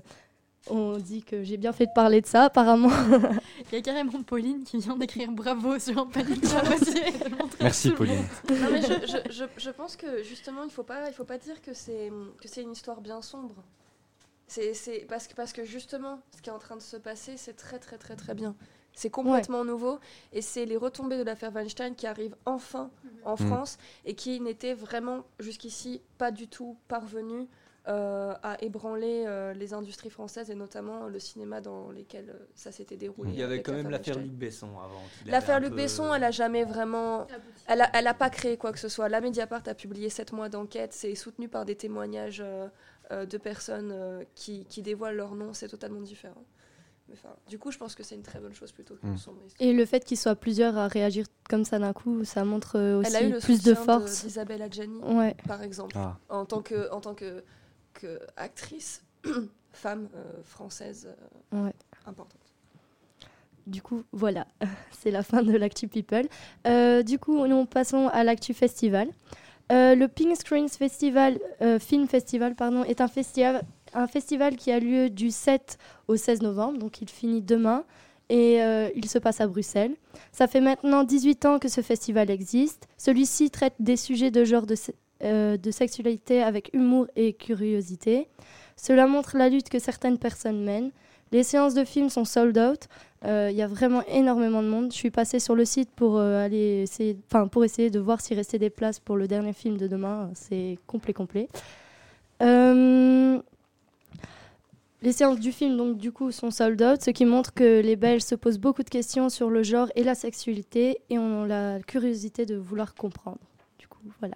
Speaker 12: on dit que j'ai bien fait de parler de ça, apparemment.
Speaker 15: Il y a carrément Pauline qui vient d'écrire bravo sur un panier de
Speaker 7: Merci, Pauline.
Speaker 6: Non, mais je, je, je, je pense que justement, il faut pas, il faut pas dire que c'est que c'est une histoire bien sombre. C'est c'est- parce que parce que justement, ce qui est en train de se passer, c'est très très très très bien. C'est complètement nouveau et c'est les retombées de l'affaire Weinstein qui arrivent enfin en
Speaker 7: Mhm.
Speaker 6: France et qui n'étaient vraiment jusqu'ici pas du tout parvenues a ébranlé euh, les industries françaises et notamment le cinéma dans lesquels euh, ça s'était déroulé.
Speaker 5: Il y avait quand même l'affaire. Luc Besson avant.
Speaker 6: L'affaire Luc
Speaker 5: peu-
Speaker 6: Besson, elle a jamais vraiment. Elle a, elle a pas créé quoi que ce soit. La Mediapart a publié 7 mois d'enquête, c'est soutenu par des témoignages euh, euh, de personnes euh, qui, qui dévoilent leur nom, c'est totalement différent. Mais enfin, du coup, je pense que c'est une très bonne chose plutôt qu'une
Speaker 7: Mm.
Speaker 6: sombre histoire.
Speaker 12: Et le fait qu'il soit plusieurs à réagir comme ça d'un coup, ça montre euh, aussi
Speaker 6: Elle a eu le
Speaker 12: plus de
Speaker 6: soutien
Speaker 12: force.
Speaker 6: d'Isabelle Adjani,
Speaker 12: Ouais.
Speaker 6: par exemple,
Speaker 7: Ah.
Speaker 6: en tant que, en tant que, que actrice femme euh, française euh,
Speaker 12: Ouais.
Speaker 6: importante.
Speaker 12: Du coup, voilà, c'est la fin de l'actu People. Euh, du coup, nous passons à l'actu Festival. Euh, le Pink Screens Festival, euh, Film Festival pardon, est un festival, un festival qui a lieu du 7 au 16 novembre, donc il finit demain et euh, il se passe à Bruxelles. Ça fait maintenant 18 ans que ce festival existe. Celui-ci traite des sujets de genre de, euh, de sexualité avec humour et curiosité. Cela montre la lutte que certaines personnes mènent. Les séances de films sont sold out. Euh, Il y a vraiment énormément de monde. Je suis passée sur le site pour, euh, aller essayer, pour essayer de voir s'il restait des places pour le dernier film de demain. C'est complet, complet. Euh, les séances du film, donc, du coup, sont sold out, ce qui montre que les Belges se posent beaucoup de questions sur le genre et la sexualité et ont la curiosité de vouloir comprendre. Du coup, voilà.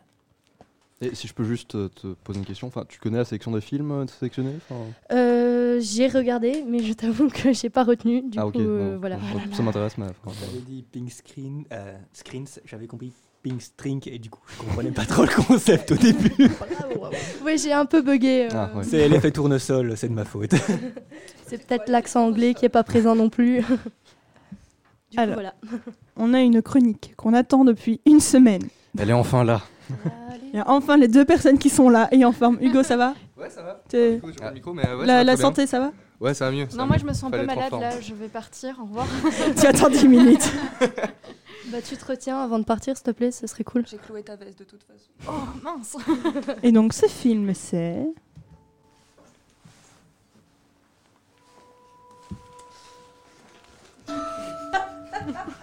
Speaker 7: Et si je peux juste euh, te poser une question, enfin, tu connais la sélection des films euh, sélectionnés enfin?
Speaker 12: Euh, j'ai regardé, mais je t'avoue que j'ai pas retenu. Du
Speaker 7: Ah
Speaker 12: coup,
Speaker 7: ok,
Speaker 12: euh, voilà.
Speaker 7: ça m'intéresse, mais
Speaker 5: J'avais dit pink screen, euh, screens, j'avais compris pink string et du coup je comprenais pas trop le concept au début.
Speaker 12: Ouais, j'ai un peu bugué. euh,
Speaker 7: Ah, ouais.
Speaker 5: C'est l'effet tournesol, c'est de ma faute.
Speaker 12: C'est peut-être l'accent anglais qui est pas présent non plus. du coup,
Speaker 4: Alors.
Speaker 12: voilà.
Speaker 4: On a une chronique qu'on attend depuis une semaine.
Speaker 7: Elle est enfin là.
Speaker 4: Il y a enfin les deux personnes qui sont là et en forme. Hugo, ça va?
Speaker 11: Ouais, ça va. Du coup, micro, mais, euh, ça
Speaker 4: La,
Speaker 11: va
Speaker 4: santé, ça va?
Speaker 11: Ouais, ça va mieux. ça
Speaker 15: Non,
Speaker 11: va
Speaker 15: moi
Speaker 11: mieux.
Speaker 15: je me sens un peu malade là, je vais partir, au revoir.
Speaker 4: Tu attends 10 minutes.
Speaker 12: Bah, tu te retiens avant de partir, s'il te plaît, ce serait cool.
Speaker 6: J'ai cloué ta veste de toute façon.
Speaker 15: Oh mince
Speaker 4: Et donc ce film, c'est...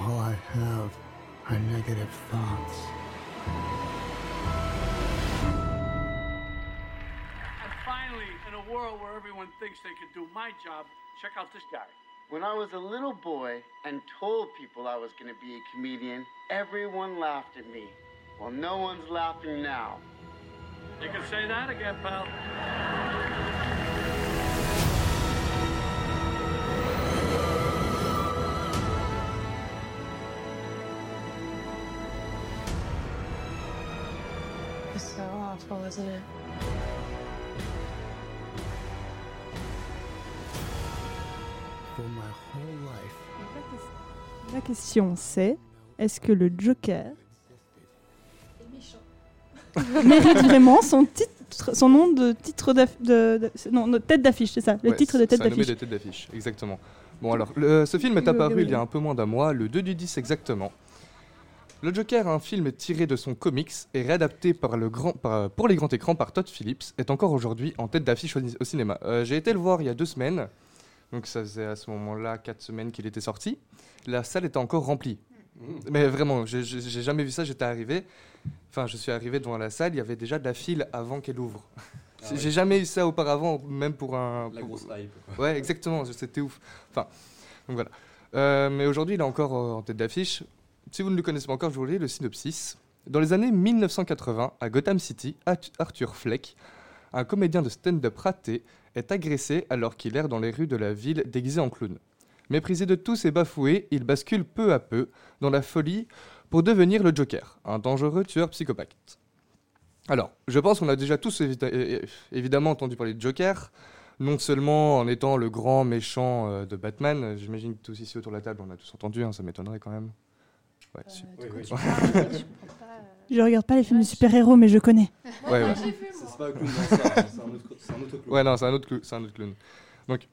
Speaker 16: All I have are negative thoughts.
Speaker 17: And finally, in a world where everyone thinks they can do my job, check out this guy.
Speaker 18: When I was a little boy and told people I was going to be a comedian, everyone laughed at me. Well, no one's laughing now.
Speaker 17: You can say that again, pal.
Speaker 2: So awful, isn't it?
Speaker 16: For my whole life,
Speaker 4: La question c'est, est-ce que le Joker mérite vraiment son titre, son nom de titre de, de- non, de tête d'affiche, c'est ça, le
Speaker 11: Ouais,
Speaker 4: titre de tête d'affiche.
Speaker 11: de tête d'affiche, exactement. Bon alors, le- ce film est
Speaker 4: Oui, oui,
Speaker 11: apparu
Speaker 4: oui,
Speaker 11: il y a un peu moins d'un mois, le 2 du 10 exactement. Le Joker, un film tiré de son comics et réadapté par le grand, par- pour les grands écrans par Todd Phillips, est encore aujourd'hui en tête d'affiche au, au cinéma. Euh, J'ai été le voir il y a deux semaines, donc ça faisait à ce moment-là quatre semaines qu'il était sorti. La salle était encore remplie. Mais vraiment, j'ai- jamais vu ça, j'étais arrivé, enfin je suis arrivé devant la salle, il y avait déjà de la file avant qu'elle ouvre.
Speaker 5: Ah
Speaker 11: J'ai
Speaker 5: ouais.
Speaker 11: jamais eu ça auparavant, même pour un...
Speaker 5: La
Speaker 11: pour-
Speaker 5: grosse hype, quoi.
Speaker 11: Ouais, exactement, c'était ouf. Enfin, donc voilà. Euh, mais aujourd'hui, il est encore euh, en tête d'affiche. Si vous ne le connaissez pas encore, je vous lis le synopsis. Dans les années 1980, à Gotham City, Arth- Arthur Fleck, un comédien de stand-up raté, est agressé alors qu'il erre dans les rues de la ville déguisé en clown. Méprisé de tous et bafoué, il bascule peu à peu dans la folie pour devenir le Joker, un dangereux tueur psychopathe. Alors, je pense qu'on a déjà tous évidemment entendu parler de Joker, non seulement en étant le grand méchant euh, de Batman, j'imagine que tous ici autour de la table on a tous entendu, hein, ça m'étonnerait quand même. Ouais, oui, oui.
Speaker 15: parles, je pas, euh.
Speaker 4: Je regarde pas les films de super-héros, mais je connais.
Speaker 11: Ouais, ouais.
Speaker 7: C'est pas un clown dans ça, c'est un autre- c'est un autre clown.
Speaker 11: Ouais, non, c'est un autre, un clown. Donc,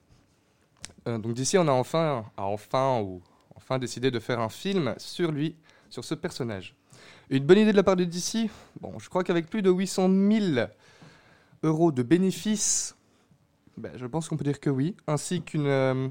Speaker 11: euh, donc d'ici, on a enfin, a enfin ou enfin décidé de faire un film sur lui, sur ce personnage. Une bonne idée de la part de DC. Bon, je crois qu'avec plus de 800 000 euros de bénéfices, ben, je pense qu'on peut dire que oui, ainsi qu'une euh,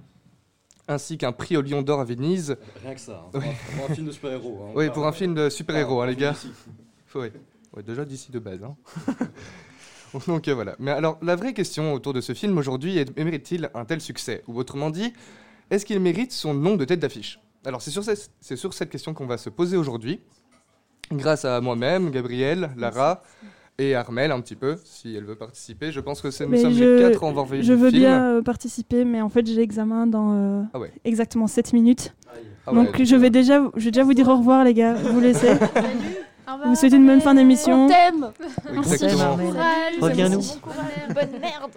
Speaker 11: ainsi qu'un prix au Lion d'Or à Venise.
Speaker 7: Rien que ça, hein, pour un- pour un film de super-héros, hein.
Speaker 11: Oui, pour un film de super-héros, hein, les
Speaker 7: pas
Speaker 11: gars. Faut-. Ouais, déjà d'ici de base. hein. Donc euh, voilà. Mais alors, la vraie question autour de ce film aujourd'hui est mérite-t-il un tel succès? Ou autrement dit, est-ce qu'il mérite son nom de tête d'affiche? Alors, c'est sur, cette- c'est sur cette question qu'on va se poser aujourd'hui, grâce à moi-même, Gabriel, Lara et Armel un petit peu, si elle veut participer. Je pense que c'est- nous
Speaker 4: Mais
Speaker 11: sommes
Speaker 4: je,
Speaker 11: les quatre à avoir vu
Speaker 4: je veux
Speaker 11: film.
Speaker 4: bien euh, participer, mais en fait, j'ai l'examen dans euh,
Speaker 11: Ah ouais.
Speaker 4: exactement 7 minutes.
Speaker 11: Ah ouais,
Speaker 4: donc, je vais déjà, je vais déjà vous dire au revoir, les gars. Vous laissez.
Speaker 15: Au revoir,
Speaker 4: vous souhaitez une bonne fin d'émission.
Speaker 6: On t'aime
Speaker 11: Oui, exactement.
Speaker 5: Reviens-nous.
Speaker 15: bonne merde.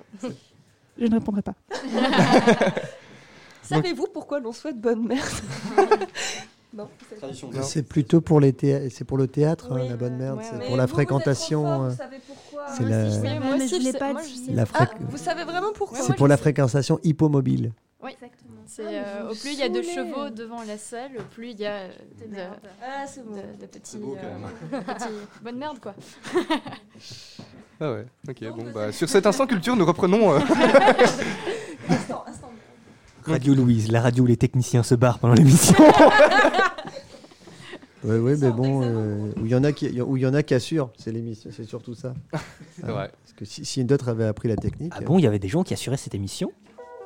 Speaker 4: Je ne répondrai pas.
Speaker 6: Savez-vous pourquoi l'on souhaite bonne merde? C'est-
Speaker 10: plutôt pour les théâ- c'est pour le théâtre, hein, la bonne merde,
Speaker 6: ouais,
Speaker 10: c'est pour la
Speaker 6: vous,
Speaker 10: fréquentation. euh,
Speaker 6: vous savez pourquoi.
Speaker 10: c'est
Speaker 6: Moi
Speaker 10: la-
Speaker 6: aussi, je sais, moi
Speaker 12: Mais
Speaker 6: aussi,
Speaker 12: je l'ai
Speaker 6: sais-
Speaker 12: pas
Speaker 6: moi, je
Speaker 12: dit.
Speaker 6: sais.
Speaker 10: La
Speaker 6: Ah, vous savez vraiment pourquoi
Speaker 10: C'est pour la fréquentation hippomobile.
Speaker 15: Oui, exactement. C'est
Speaker 6: Ah,
Speaker 15: euh, au plus il y a de chevaux devant la salle, au plus il y a euh, de,
Speaker 6: Ah, c'est bon.
Speaker 15: de- de petits,
Speaker 7: beau, quand
Speaker 15: euh, de petits- bonne merde quoi.
Speaker 11: Ah ouais, ok. Bon, bah, sur cet instant culture, nous reprenons. euh,
Speaker 6: Instant, instant.
Speaker 5: Radio Louise, la radio où les techniciens se barrent pendant l'émission.
Speaker 10: Oui, oui, mais bon, euh, où il y en a qui, où il y en a qui assurent, c'est l'émission, c'est surtout ça.
Speaker 11: C'est vrai.
Speaker 10: Parce que si, si d'autres avaient appris la technique.
Speaker 5: ah bon, il y avait des gens qui assuraient cette émission?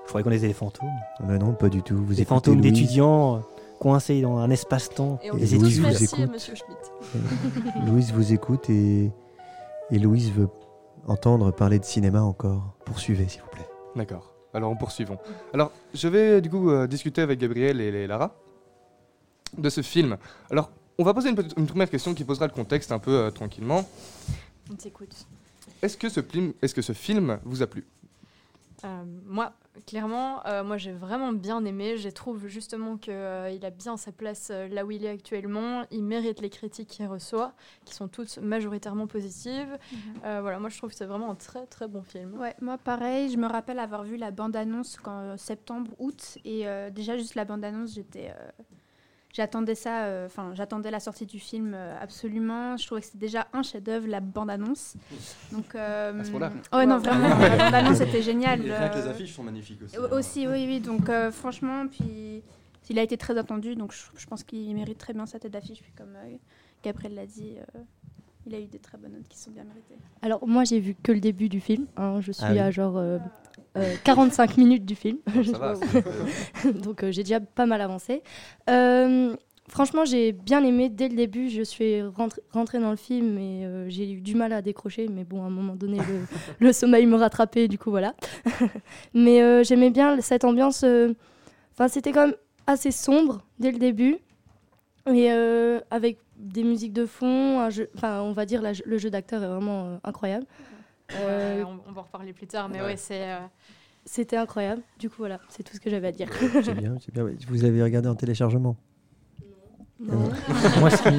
Speaker 5: Je croyais qu'on était des fantômes.
Speaker 10: mais non, pas du tout. Vous
Speaker 5: des
Speaker 10: écoutez
Speaker 5: fantômes
Speaker 10: Louise.
Speaker 5: d'étudiants euh, coincés dans un espace-temps.
Speaker 6: Et on
Speaker 10: Et Louise
Speaker 6: tous
Speaker 10: vous
Speaker 6: merci à
Speaker 10: écoute.
Speaker 6: Monsieur Schmitt.
Speaker 10: Euh, Louise vous écoute et, et Louise veut entendre parler de cinéma encore. Poursuivez, s'il vous plaît.
Speaker 11: D'accord. Alors, en poursuivons. Alors, je vais du coup euh, discuter avec Gabriel et, et Lara de ce film. Alors, on va poser une, première question qui posera le contexte un peu euh, tranquillement.
Speaker 15: On t'écoute.
Speaker 11: Est-ce que, ce film- est-ce que ce film vous a plu?
Speaker 15: Euh, moi, clairement, euh, moi j'ai vraiment bien aimé. Je trouve justement qu'il a bien sa place euh, là où il est actuellement. Il mérite les critiques qu'il reçoit, qui sont toutes majoritairement positives. Euh, voilà, moi je trouve que c'est vraiment un très très bon film.
Speaker 9: Ouais, moi pareil, je me rappelle avoir vu la bande-annonce en septembre, août, et euh, déjà juste la bande-annonce, j'étais, euh, j'attendais ça, euh, enfin j'attendais la sortie du film euh, absolument. Je trouvais que c'était déjà un chef-d'œuvre la bande-annonce. Donc, euh,
Speaker 7: À ce point-là
Speaker 9: ouais, non vraiment, la bande-annonce était géniale.
Speaker 7: Et rien que les
Speaker 9: euh,
Speaker 7: affiches sont magnifiques aussi.
Speaker 9: au-
Speaker 7: hein.
Speaker 9: Aussi, oui, oui. Donc euh, franchement, puis il a été très attendu, donc je, je pense qu'il mérite très bien sa tête d'affiche. Puis comme euh, Gabriel l'a dit, euh, il a eu des très bonnes notes qui sont bien méritées.
Speaker 12: Alors moi j'ai vu que le début du film. hein. Je suis
Speaker 9: Ah oui.
Speaker 12: à genre euh, euh, 45 minutes du film.
Speaker 11: Ah, va,
Speaker 12: Donc euh, j'ai déjà pas mal avancé. Euh, franchement j'ai bien aimé dès le début. Je suis rentrée, rentrée dans le film et j'ai eu du mal à décrocher. Mais bon à un moment donné le, le sommeil me rattrapait. Du coup voilà. mais j'aimais bien cette ambiance. Enfin c'était quand même assez sombre dès le début. Et avec des musiques de fond, un jeu- on va dire la- le jeu d'acteur est vraiment incroyable. Euh,
Speaker 15: on, on va en reparler plus tard, mais
Speaker 12: Ouais.
Speaker 15: ouais, c'est. euh,
Speaker 12: C'était incroyable. Du coup voilà, c'est tout ce que j'avais à dire.
Speaker 10: C'est bien, c'est bien. Vous avez regardé en téléchargement
Speaker 12: Non.
Speaker 5: Moi, ce qui-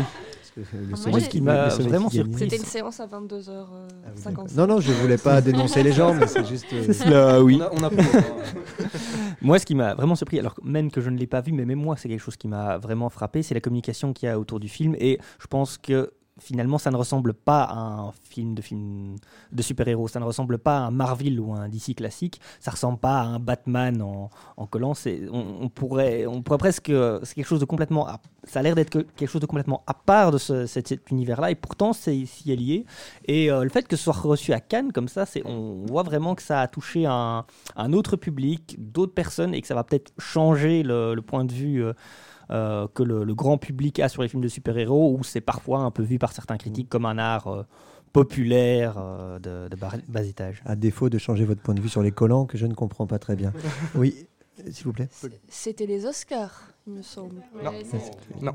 Speaker 10: Parce que le
Speaker 5: Moi, ce qui m'a
Speaker 10: soleil
Speaker 5: vraiment surpris,
Speaker 6: C'était une séance à 22h55.
Speaker 10: Non, non, je voulais pas dénoncer les gens, mais c'est juste. euh,
Speaker 5: C'est cela, oui.
Speaker 7: On a- on a pas le temps,
Speaker 5: moi, ce qui m'a vraiment surpris, alors même que je ne l'ai pas vu, mais même moi, c'est quelque chose qui m'a vraiment frappé, c'est la communication qu'il y a autour du film. Et je pense que finalement, ça ne ressemble pas à un film de, film de super-héros. Ça ne ressemble pas à un Marvel ou un DC classique. Ça ressemble pas à un Batman en, en collant. On, on pourrait, on pourrait presque. C'est quelque chose de complètement. ça a l'air d'être que- quelque chose de complètement à part de ce- cet, univers-là. Et pourtant, c'est s'y est lié. Et euh, le fait que ce soit reçu à Cannes comme ça, c'est, on voit vraiment que ça a touché un, un autre public, d'autres personnes, et que ça va peut-être changer le, le point de vue. euh, euh, que le, le grand public a sur les films de super-héros, où c'est parfois un peu vu par certains critiques comme un art euh, populaire euh, de, de bas étage.
Speaker 10: À défaut de changer votre point de vue sur les collants, que je ne comprends pas très bien. Oui, s'il vous plaît.
Speaker 6: C'était les Oscars, il me semble.
Speaker 11: Non.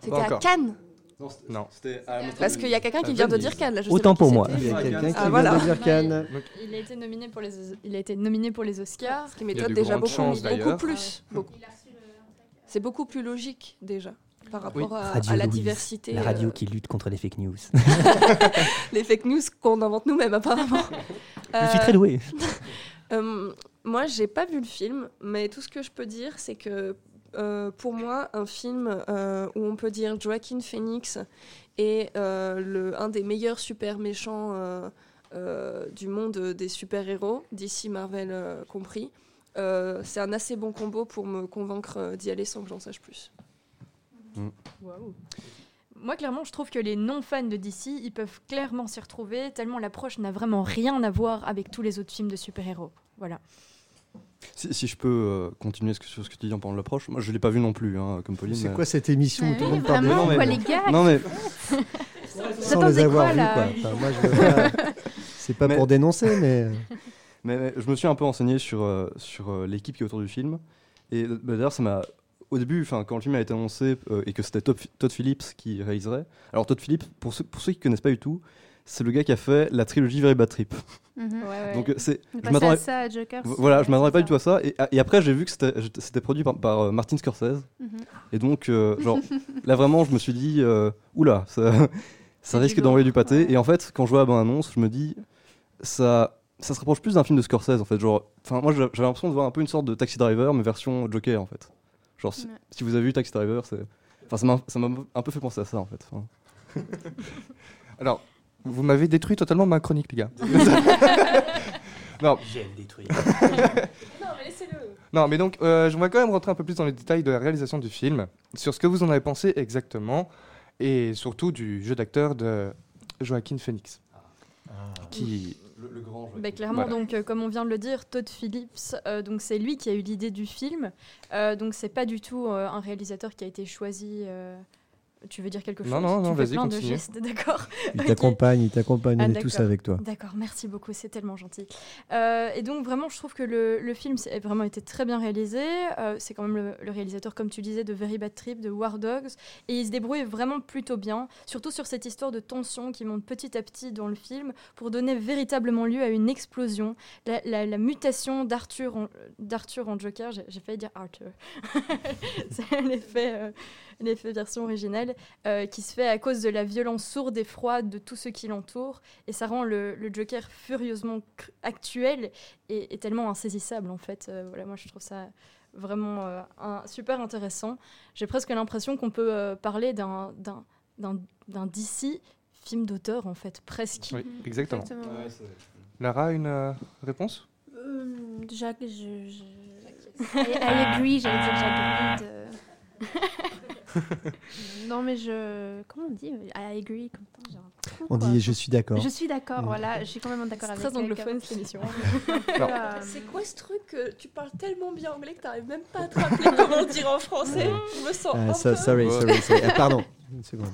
Speaker 6: C'était à. Cannes.
Speaker 7: Non, c'était-
Speaker 6: Parce qu'il y a quelqu'un qui vient de dire Cannes. Là, je sais
Speaker 5: Autant pour moi.
Speaker 10: Il y a quelqu'un qui
Speaker 6: Ah,
Speaker 10: vient
Speaker 6: voilà.
Speaker 10: de dire Cannes.
Speaker 15: Il a été nominé pour les, il a été nominé pour les Oscars.
Speaker 6: Ce qui
Speaker 11: Il y a
Speaker 6: m'étonne déjà beaucoup,
Speaker 11: chances,
Speaker 6: beaucoup plus. C'est beaucoup plus logique déjà. par rapport à,
Speaker 5: Radio
Speaker 6: à la
Speaker 5: Louise,
Speaker 6: diversité.
Speaker 5: La radio
Speaker 6: euh,
Speaker 5: qui lutte contre les fake news.
Speaker 6: les fake news qu'on invente nous-mêmes apparemment.
Speaker 5: Je suis très doué.
Speaker 6: Euh, moi, j'ai pas vu le film, mais tout ce que je peux dire, c'est que euh, pour moi, un film euh, où on peut dire Joaquin Phoenix est euh, le, un des meilleurs super méchants euh, euh, du monde des super-héros, d'ici Marvel euh, compris, euh, c'est un assez bon combo pour me convaincre euh, d'y aller sans que j'en sache plus.
Speaker 19: Waouh. Moi, clairement, je trouve que les non-fans de DC, ils peuvent clairement s'y retrouver, tellement l'approche n'a vraiment rien à voir avec tous les autres films de super-héros. Voilà.
Speaker 7: Si, si je peux euh, continuer ce que- sur ce que tu dis en parlant de l'approche, moi je l'ai pas vu non plus, hein, comme Pauline.
Speaker 10: C'est
Speaker 7: mais-
Speaker 10: quoi cette émission où
Speaker 19: Ouais,
Speaker 10: tout le monde
Speaker 19: vraiment,
Speaker 10: parle de
Speaker 19: quoi, les gars,
Speaker 7: Non mais
Speaker 10: sans les avoir vus quoi. Enfin, moi, je veux pas- C'est pas
Speaker 7: Mais-
Speaker 10: pour dénoncer, mais
Speaker 7: Mais, mais je me suis un peu renseigné sur, euh, sur euh, l'équipe qui est autour du film. Et euh, bah, d'ailleurs, ça m'a. Au début, enfin, quand le film a été annoncé euh, et que c'était Todd, Todd Phillips qui réaliserait. Alors, Todd Phillips, pour ceux, pour ceux qui connaissent pas du tout, c'est le gars qui a fait la trilogie Very Bad Trip.
Speaker 9: Mhm. Ouais, ouais.
Speaker 7: Donc, c'est. Je m'attendais-
Speaker 9: à ça, à Joker,
Speaker 7: Voilà, je m'attendais pas du tout à ça. Et, et après, j'ai vu que c'était c'était produit par, par, euh, Martin Scorsese.
Speaker 9: Mhm.
Speaker 7: Et donc, euh, genre, là vraiment, je me suis dit, euh, oula, ça, ça risque d'envoyer du pâté. Et en fait, quand je vois la bande-annonce, je me dis, ça, ça se rapproche plus d'un film de Scorsese, en fait. Genre, enfin, moi, j'avais l'impression de voir un peu une sorte de Taxi Driver, mais version Joker, en fait. Genre, si,
Speaker 19: Ouais.
Speaker 7: si vous avez vu Taxi Driver, c'est, enfin, ça m'a, un peu fait penser à ça, en fait. Enfin,
Speaker 11: Alors, vous m'avez détruit totalement ma chronique, les gars. non.
Speaker 5: J'aime détruire.
Speaker 6: Non, mais laissez-le.
Speaker 11: Non, mais donc, euh, j'aimerais quand même rentrer un peu plus dans les détails de la réalisation du film, sur ce que vous en avez pensé exactement, et surtout du jeu d'acteur de Joaquin Phoenix. Qui...
Speaker 7: Le, grand
Speaker 19: Bah, clairement,
Speaker 11: Voilà.
Speaker 19: donc, euh, comme on vient de le dire, Todd Phillips, euh, donc c'est lui qui a eu l'idée du film. Euh, donc c'est pas du tout euh, un réalisateur qui a été choisi. Tu veux dire quelque chose
Speaker 11: Non, non, non, vas-y,
Speaker 19: plein de
Speaker 11: continue.
Speaker 19: gestes, d'accord.
Speaker 10: il t'accompagne, il t'accompagne,
Speaker 19: Ah,
Speaker 10: on est tous avec toi.
Speaker 19: D'accord, merci beaucoup, c'est tellement gentil. Euh, et donc vraiment, je trouve que le, le film a vraiment été très bien réalisé. Euh, c'est quand même le, le réalisateur, comme tu disais, de Very Bad Trip, de War Dogs, et il se débrouille vraiment plutôt bien, surtout sur cette histoire de tension qui monte petit à petit dans le film pour donner véritablement lieu à une explosion. La, la- la mutation d'Arthur en, d'Arthur en Joker, j'ai j'ai failli dire Arthur, c'est l'effet, euh, l'effet version originale, euh, qui se fait à cause de la violence sourde et froide de tout ce qui l'entoure. Et ça rend le, le Joker furieusement actuel et, et tellement insaisissable, en fait. Euh, voilà, moi, je trouve ça vraiment euh, un- super intéressant. J'ai presque l'impression qu'on peut euh, parler d'un, d'un, d'un, d'un DC film d'auteur, en fait, presque.
Speaker 11: Oui, exactement.
Speaker 19: Exactement.
Speaker 11: Ouais, Lara, une euh, réponse?
Speaker 9: Euh, déjà que je. je... I, I agree, j'allais dire non, mais je. Comment on dit? I agree. Comme ça, genre,
Speaker 10: On
Speaker 9: quoi.
Speaker 10: dit je suis d'accord.
Speaker 9: Je suis d'accord,
Speaker 10: Mm.
Speaker 9: voilà, je suis quand même d'accord
Speaker 6: C'est
Speaker 9: avec
Speaker 6: très
Speaker 9: elle,
Speaker 6: anglophone cette émission.
Speaker 9: Voilà.
Speaker 6: C'est quoi ce truc que tu parles tellement bien anglais que t'arrives même pas à te rappeler comment dire en français? Je me sens un
Speaker 10: so-
Speaker 6: peu...
Speaker 10: sorry, sorry, sorry. Ah, pardon, une seconde.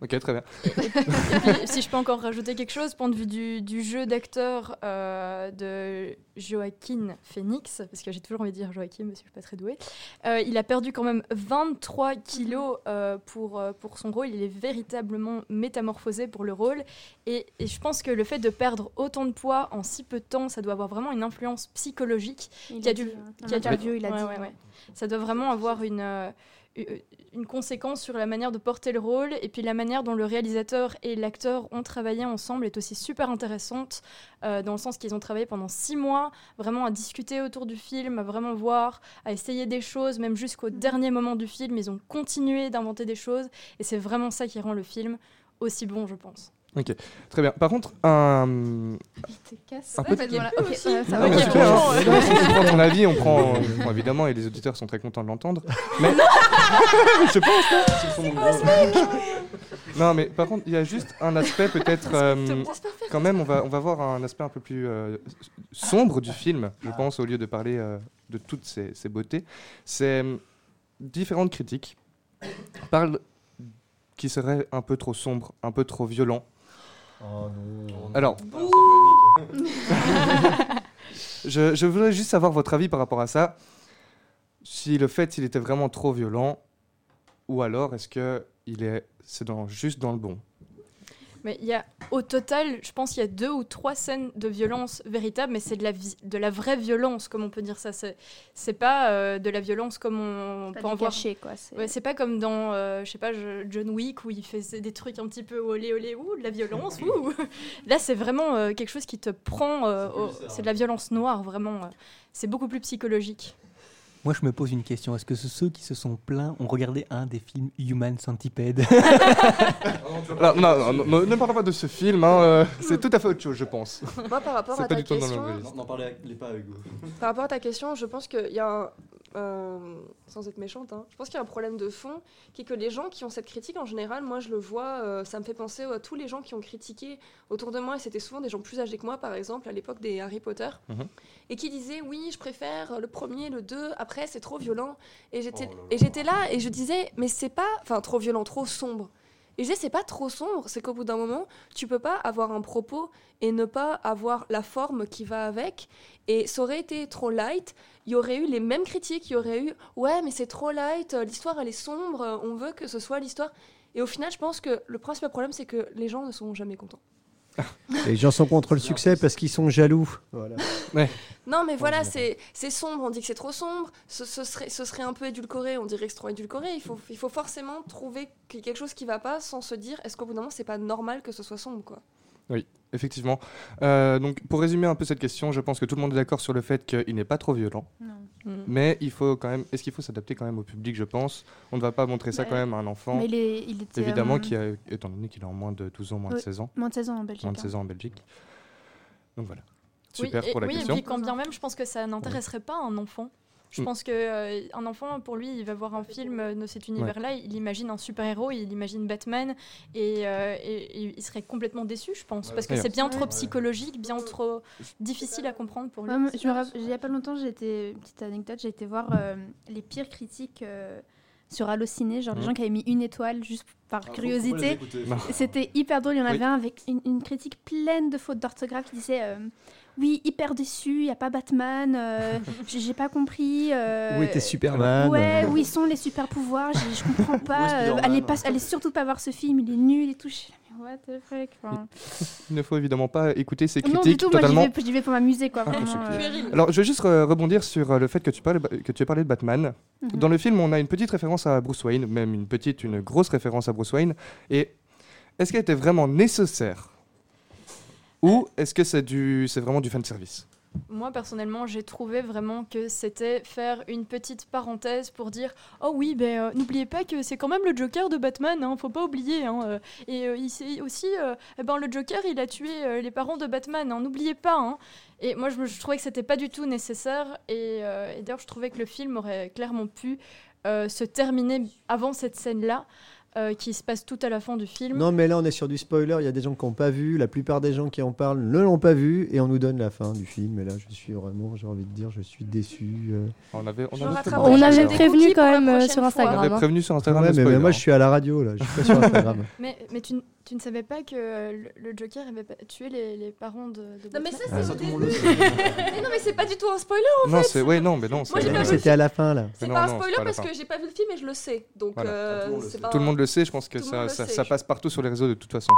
Speaker 11: Ok, très bien.
Speaker 19: Et puis, si je peux encore rajouter quelque chose, point de vue du, du jeu d'acteur euh, de Joaquin Phoenix, parce que j'ai toujours envie de dire Joaquin, parce que je suis pas très douée, euh, il a perdu quand même 23 kilos euh, pour, pour son rôle. Il est véritablement métamorphosé pour le rôle. Et, et je pense que le fait de perdre autant de poids en si peu de temps, ça doit avoir vraiment une influence psychologique.
Speaker 9: Il
Speaker 19: qui
Speaker 9: a dit, hein.
Speaker 19: Qui a dû-
Speaker 9: il a
Speaker 19: Ouais,
Speaker 9: dit,
Speaker 19: ouais,
Speaker 9: ouais.
Speaker 19: ouais. Ça doit vraiment avoir une, euh, une conséquence sur la manière de porter le rôle et puis la manière dont le réalisateur et l'acteur ont travaillé ensemble est aussi super intéressante euh, dans le sens qu'ils ont travaillé pendant six mois vraiment à discuter autour du film, à vraiment voir, à essayer des choses, même jusqu'au dernier moment du film, ils ont continué d'inventer des choses et c'est vraiment ça qui rend le film aussi bon, je pense.
Speaker 11: Ok, très bien. Par contre, un.
Speaker 9: te casse.
Speaker 11: Un Non, hein. Non,
Speaker 9: euh.
Speaker 11: si tu prends ton avis, on prend, on prend évidemment, et les auditeurs sont très contents de l'entendre. Mais je pense ils sont nombreux. Non, mais par contre, il y a juste un aspect peut-être. euh, quand même, on va, on va voir un aspect un peu plus euh, sombre du film, je pense, au lieu de parler euh, de toutes ces, ces beautés. C'est euh, différentes critiques parlent qui serait un peu trop sombre, un peu trop violent.
Speaker 10: Oh non.
Speaker 11: Alors, je, je voudrais juste savoir votre avis par rapport à ça. Si le fait, s'il était vraiment trop violent, ou alors est-ce que il est, c'est dans, juste dans le bon?
Speaker 19: Mais il y a, au total, je pense qu'il y a deux ou trois scènes de violence véritables, mais c'est de la, de la vraie violence, comme on peut dire ça. C'est, c'est pas euh, de la violence comme on
Speaker 9: Pas
Speaker 19: peut en voir.
Speaker 9: c'est-
Speaker 19: Ouais, c'est pas comme dans, euh, je sais pas, John Wick où il fait des trucs un petit peu olé olé, ouh, de la violence, ouh. Là, c'est vraiment euh, quelque chose qui te prend. euh, c'est de la violence noire, vraiment. euh. c'est beaucoup plus psychologique.
Speaker 5: Moi, je me pose une question. Est-ce que ce- ceux qui se sont plaints ont regardé un des films Human Centipede
Speaker 11: Alors, non, non, non, ne parlons pas de ce film, hein, euh, c'est tout à fait autre chose, je pense.
Speaker 6: Moi, par rapport
Speaker 11: C'est
Speaker 6: à
Speaker 11: pas
Speaker 6: ta
Speaker 11: du tout dans le
Speaker 6: question-
Speaker 7: parlez pas, Hugo.
Speaker 6: Par rapport à ta question, je pense qu'il y a un. Euh, sans être méchante, hein, je pense qu'il y a un problème de fond qui est que les gens qui ont cette critique en général, moi je le vois, euh, ça me fait penser à tous les gens qui ont critiqué autour de moi, et c'était souvent des gens plus âgés que moi, par exemple, à l'époque des Harry Potter,
Speaker 11: Mhm.
Speaker 6: et qui disaient oui, je préfère le premier, le deux, après c'est trop violent. Et j'étais et j'étais là et je disais, mais c'est pas. Enfin, trop violent, trop sombre. Et je disais, c'est pas trop sombre, c'est qu'au bout d'un moment, tu peux pas avoir un propos et ne pas avoir la forme qui va avec. Et ça aurait été trop light, il y aurait eu les mêmes critiques, il y aurait eu, ouais, mais c'est trop light, euh, l'histoire elle est sombre, euh, on veut que ce soit l'histoire. Et au final, je pense que le principal problème, c'est que les gens ne sont jamais contents.
Speaker 10: Les gens sont contre le succès parce qu'ils sont jaloux. Voilà.
Speaker 6: Non, mais voilà, c'est c'est sombre, on dit que c'est trop sombre, ce, ce serait, ce serait un peu édulcoré, on dirait que c'est trop édulcoré. Il faut, il faut forcément trouver quelque chose qui va pas sans se dire est-ce qu'au bout d'un moment, c'est pas normal que ce soit sombre, quoi?
Speaker 11: Oui, effectivement. Euh, donc, pour résumer un peu cette question, je pense que tout le monde est d'accord sur le fait qu'il n'est pas trop violent.
Speaker 9: Non.
Speaker 6: Mm.
Speaker 11: Mais il faut quand même. Est-ce qu'il faut s'adapter quand même au public, je pense? On ne va pas montrer ça quand même à un enfant.
Speaker 9: mais il est- il était,
Speaker 11: Évidemment,
Speaker 9: euh,
Speaker 11: qui a, étant donné qu'il a en moins de 12 ans, moins de
Speaker 9: Oui,
Speaker 11: 16 ans.
Speaker 9: moins de 16 ans en Belgique,
Speaker 11: Moins de
Speaker 9: hein.
Speaker 11: 16 ans en Belgique. Donc voilà.
Speaker 19: Oui,
Speaker 11: Super
Speaker 19: et-
Speaker 11: pour la
Speaker 19: oui,
Speaker 11: question.
Speaker 19: et puis quand bien même, je pense que ça n'intéresserait pas un enfant. Je
Speaker 11: Mm.
Speaker 19: pense que euh, un enfant, pour lui, il va voir un film euh, de cet univers-là, il imagine un super-héros, il imagine Batman, et, euh, et- et il serait complètement déçu, je pense, parce que c'est bien trop psychologique, bien trop difficile à comprendre pour lui.
Speaker 9: Ouais, moi, je me rappelle- il y a pas longtemps, j'ai été, petite anecdote, j'ai été voir euh, les pires critiques euh, sur Allociné, genre les
Speaker 11: Mhm.
Speaker 9: gens qui avaient mis une étoile juste par
Speaker 11: Ah,
Speaker 9: curiosité. C'était hyper drôle. Il y en
Speaker 11: Oui.
Speaker 9: avait un avec une, une critique pleine de fautes d'orthographe qui disait euh, Oui, hyper déçu, il n'y a pas Batman, euh, j'ai pas compris. euh,
Speaker 10: Où était Superman
Speaker 9: Ouais, où ils sont les super pouvoirs Je comprends
Speaker 10: Où est
Speaker 9: pas. euh, allez, pas. allez surtout pas voir ce film, il est nul et tout. What the fuck enfin,
Speaker 11: Il ne faut évidemment pas écouter ces critiques
Speaker 9: Non, du tout, moi j'y vais, vais pour m'amuser quoi.
Speaker 11: Ah,
Speaker 9: Vraiment, euh,
Speaker 11: Alors, je vais juste euh, rebondir sur euh, le fait que tu, parlais, que tu as parlé de Batman.
Speaker 9: Mhm.
Speaker 11: Dans le film, on a une petite référence à Bruce Wayne, même une petite, une grosse référence à Bruce Wayne. Et est-ce qu'elle était vraiment nécessaire Ou est-ce que c'est du, c'est vraiment du fan service
Speaker 19: Moi, personnellement, j'ai trouvé vraiment que c'était faire une petite parenthèse pour dire Oh oui, ben, euh, n'oubliez pas que c'est quand même le Joker de Batman, hein, faut pas oublier. hein, euh, et euh, il aussi, euh, eh ben, le Joker, il a tué les parents de Batman, hein, n'oubliez pas. hein. Et moi, je, trouvais que c'était pas du tout nécessaire. Et, et d'ailleurs, je trouvais que le film aurait clairement pu se terminer avant cette scène-là, euh, qui se passe tout à la fin du film.
Speaker 10: Non, mais là, on est sur du spoiler. Il y a des gens qui n'ont pas vu. La plupart des gens qui en parlent ne l'ont pas vu. Et on nous donne la fin du film. Et là, je suis vraiment, j'ai envie de dire, je suis déçu. euh.
Speaker 11: On avait, on
Speaker 12: On prévenu quand même euh, sur
Speaker 6: fois.
Speaker 12: Instagram.
Speaker 11: On avait
Speaker 12: hein.
Speaker 11: prévenu sur Instagram.
Speaker 10: Ouais, mais, mais moi, je suis à la radio, là. Je suis pas sur Instagram.
Speaker 19: Mais, mais tu, tu ne savais pas que euh, le, le Joker avait tué les, les parents de, de
Speaker 6: Non, mais ça,
Speaker 10: Ah,
Speaker 6: c'est
Speaker 10: ça,
Speaker 6: au
Speaker 10: tout le
Speaker 6: début.
Speaker 10: le
Speaker 6: mais non, mais c'est pas du tout un spoiler en
Speaker 11: Non,
Speaker 6: fait.
Speaker 11: c'est ouais, non, mais non.
Speaker 6: Moi,
Speaker 11: c'est-
Speaker 6: j'ai pas vu le
Speaker 10: C'était à la fin, là.
Speaker 6: C'est
Speaker 11: Non,
Speaker 6: pas un
Speaker 11: non,
Speaker 6: spoiler
Speaker 11: pas
Speaker 6: parce que j'ai pas vu le film et je le sais. Donc,
Speaker 11: Voilà.
Speaker 6: euh, c'est pas
Speaker 11: Tout le monde le sait, je pense que
Speaker 6: Tout le
Speaker 11: ça,
Speaker 6: monde le
Speaker 11: ça,
Speaker 6: sait,
Speaker 11: ça
Speaker 6: je-
Speaker 11: passe partout sur les réseaux de toute façon.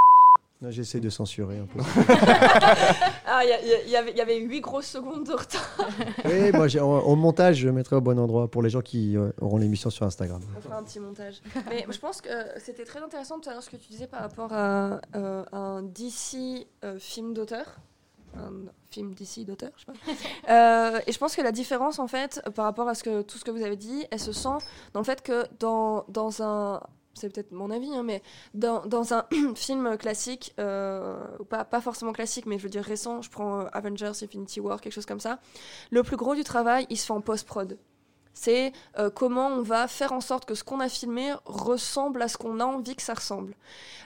Speaker 10: J'essaie de censurer un peu.
Speaker 6: Ah, il y, a- il y avait- il y avait 8 grosses secondes de retard.
Speaker 10: Oui, moi, au, au montage, je mettrai au bon endroit pour les gens qui euh, auront l'émission sur Instagram.
Speaker 6: On fera un petit montage. Mais je pense que c'était très intéressant tout à l'heure ce que tu disais par rapport à euh, un DC euh, film d'auteur. Un film DC d'auteur, je sais pas. Euh, et je pense que la différence, en fait, par rapport à ce que, tout ce que vous avez dit, elle se sent dans le fait que dans, dans un. C'est peut-être mon avis, hein, mais dans, dans un film classique, euh, pas, pas forcément classique, mais je veux dire récent, je prends euh, Avengers, Infinity War, quelque chose comme ça, le plus gros du travail, il se fait en post-prod. C'est euh, comment on va faire en sorte que ce qu'on a filmé ressemble à ce qu'on a envie que ça ressemble.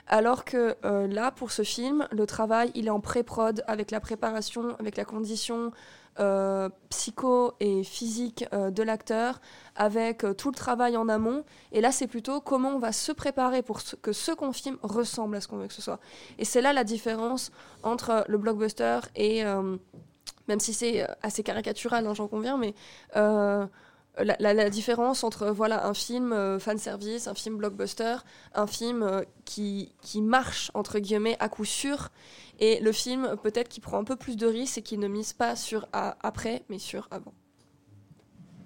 Speaker 6: Alors que là, pour ce film, le travail, il est en pré-prod avec la préparation, avec la condition euh, psycho et physique euh, de l'acteur, avec euh, tout le travail en amont. Et là, c'est plutôt comment on va se préparer pour que ce qu'on filme ressemble à ce qu'on veut que ce soit. Et c'est là la différence entre le blockbuster et... même si c'est assez caricatural, hein, j'en conviens, mais la, différence entre voilà un film euh, fan service, un film blockbuster, un film euh, qui, qui marche entre guillemets à coup sûr, et le film peut-être qui prend un peu plus de risques et qui ne mise pas sur après, mais sur avant.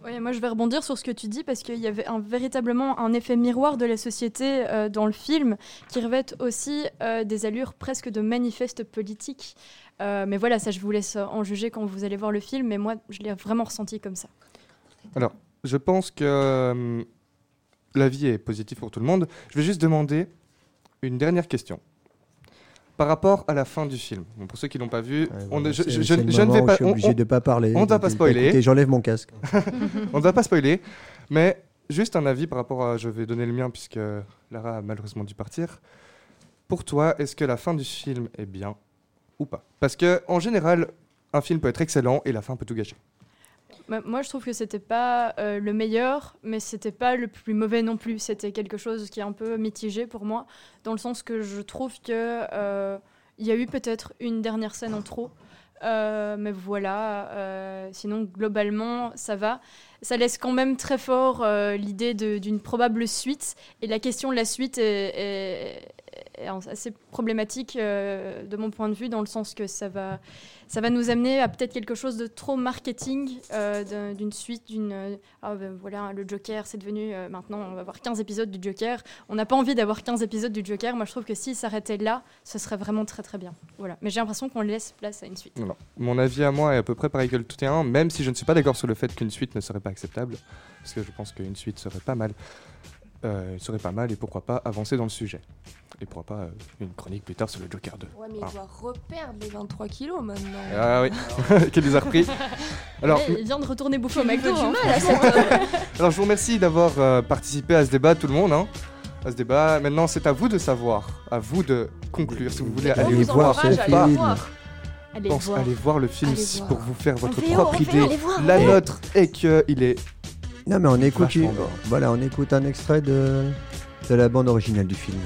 Speaker 19: Ouais, moi je vais rebondir sur ce que tu dis parce qu'il y avait un, véritablement un effet miroir de la société euh, dans le film qui revêt aussi euh, des allures presque de manifeste politique. Mais voilà, ça je vous laisse en juger quand vous allez voir le film, mais moi je l'ai vraiment ressenti comme ça.
Speaker 11: Alors, je pense que euh, la vie est positive pour tout le monde. Je vais juste demander une dernière question. Par rapport à la fin du film, Bon, pour ceux qui l'ont pas vu, on, je, ne vais pas,
Speaker 10: je suis
Speaker 11: on-
Speaker 10: obligé
Speaker 11: on-
Speaker 10: de pas parler,
Speaker 11: On ne va pas spoiler.
Speaker 10: j'enlève mon casque.
Speaker 11: on ne va pas spoiler, mais juste un avis par rapport à. Je vais donner le mien puisque Lara a malheureusement dû partir. Pour toi, est-ce que la fin du film est bien ou pas? Parce que en général, un film peut être excellent et la fin peut tout gâcher.
Speaker 19: Bah, Moi, je trouve que c'était pas euh, le meilleur, mais c'était pas le plus mauvais non plus. C'était quelque chose qui est un peu mitigé pour moi, dans le sens que je trouve que euh, il y a eu peut-être une dernière scène en trop. Euh, mais voilà, sinon globalement ça va. Ça laisse quand même très fort l'idée d'une probable suite. Et la question de la suite est assez problématique euh, de mon point de vue, dans le sens que ça va, ça va nous amener à peut-être quelque chose de trop marketing euh, d'un- d'une suite, d'une. euh, ah ben voilà, le Joker, c'est devenu. maintenant, on va avoir 15 épisodes du Joker. On n'a pas envie d'avoir 15 épisodes du Joker. Moi, je trouve que s'il s'arrêtait là, ce serait vraiment très très bien. Voilà. Mais j'ai l'impression qu'on laisse place à une suite.
Speaker 11: Mon avis à moi est à peu près pareil que le tout même si je ne suis pas d'accord sur le fait qu'une suite ne serait pas acceptable, parce que je pense qu'une suite serait pas mal. Euh, serait pas mal et pourquoi pas avancer dans le sujet. Et pourquoi pas euh, une chronique plus tard sur le Joker 2.
Speaker 6: Ouais, mais il
Speaker 11: Ah.
Speaker 6: doit reperdre les 23 kilos maintenant.
Speaker 11: Ah oui, qui les a repris. Alors,
Speaker 19: il vient de retourner bouffer au
Speaker 6: Il
Speaker 19: McDo.
Speaker 6: du
Speaker 19: hein.
Speaker 6: mal à cette heure.
Speaker 11: alors je vous remercie d'avoir euh, participé à ce débat, tout le monde. hein. À ce débat. Maintenant, c'est à vous de savoir, à vous de conclure si vous voulez aller
Speaker 10: vous
Speaker 11: voir ce film.
Speaker 10: voir.
Speaker 19: Allez
Speaker 11: Pense-
Speaker 19: voir.
Speaker 11: allez voir le film
Speaker 19: Allez voir.
Speaker 11: pour vous faire votre
Speaker 19: VO,
Speaker 11: propre idée. La nôtre est qu'il est
Speaker 10: Non, mais on écoute, voilà, on écoute un extrait de, de la bande originale du film.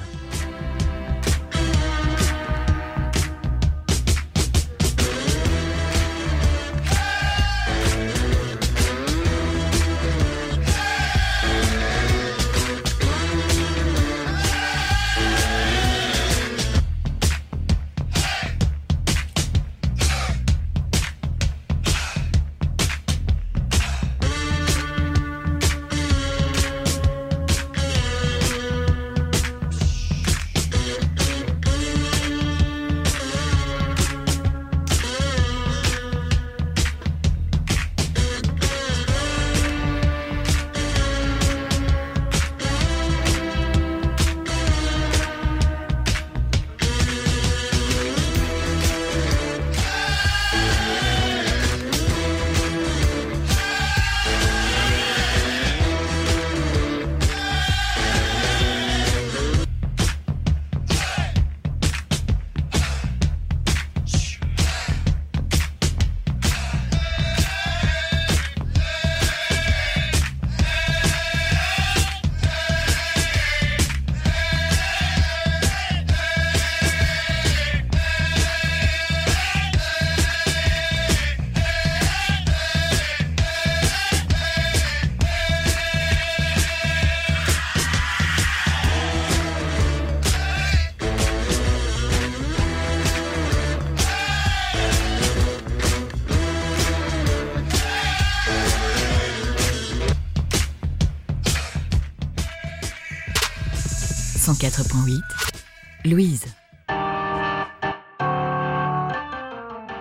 Speaker 1: Louise.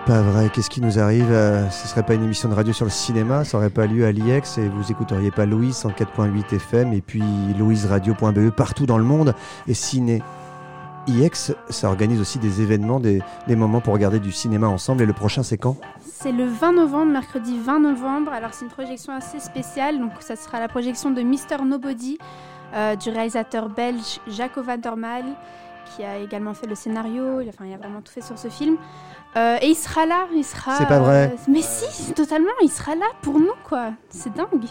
Speaker 10: Pas vrai, qu'est-ce qui nous arrive euh, Ce serait pas une émission de radio sur le cinéma, ça aurait pas lieu à l'IEX et vous écouteriez pas Louise 104.8 FM et puis louiseradio.be partout dans le monde et Ciné. IEX, ça organise aussi des événements, des, des moments pour regarder du cinéma ensemble et le prochain c'est quand?
Speaker 9: C'est le 20 novembre, mercredi 20 novembre. Alors c'est une projection assez spéciale, donc ça sera la projection de Mr Nobody euh, du réalisateur belge Jaco van der Maal, qui a également fait le scénario. Il, enfin, il a vraiment tout fait sur ce film. Euh, et il sera là, il sera.
Speaker 10: C'est pas vrai.
Speaker 9: euh, mais si, totalement, il sera là pour nous, quoi. C'est dingue.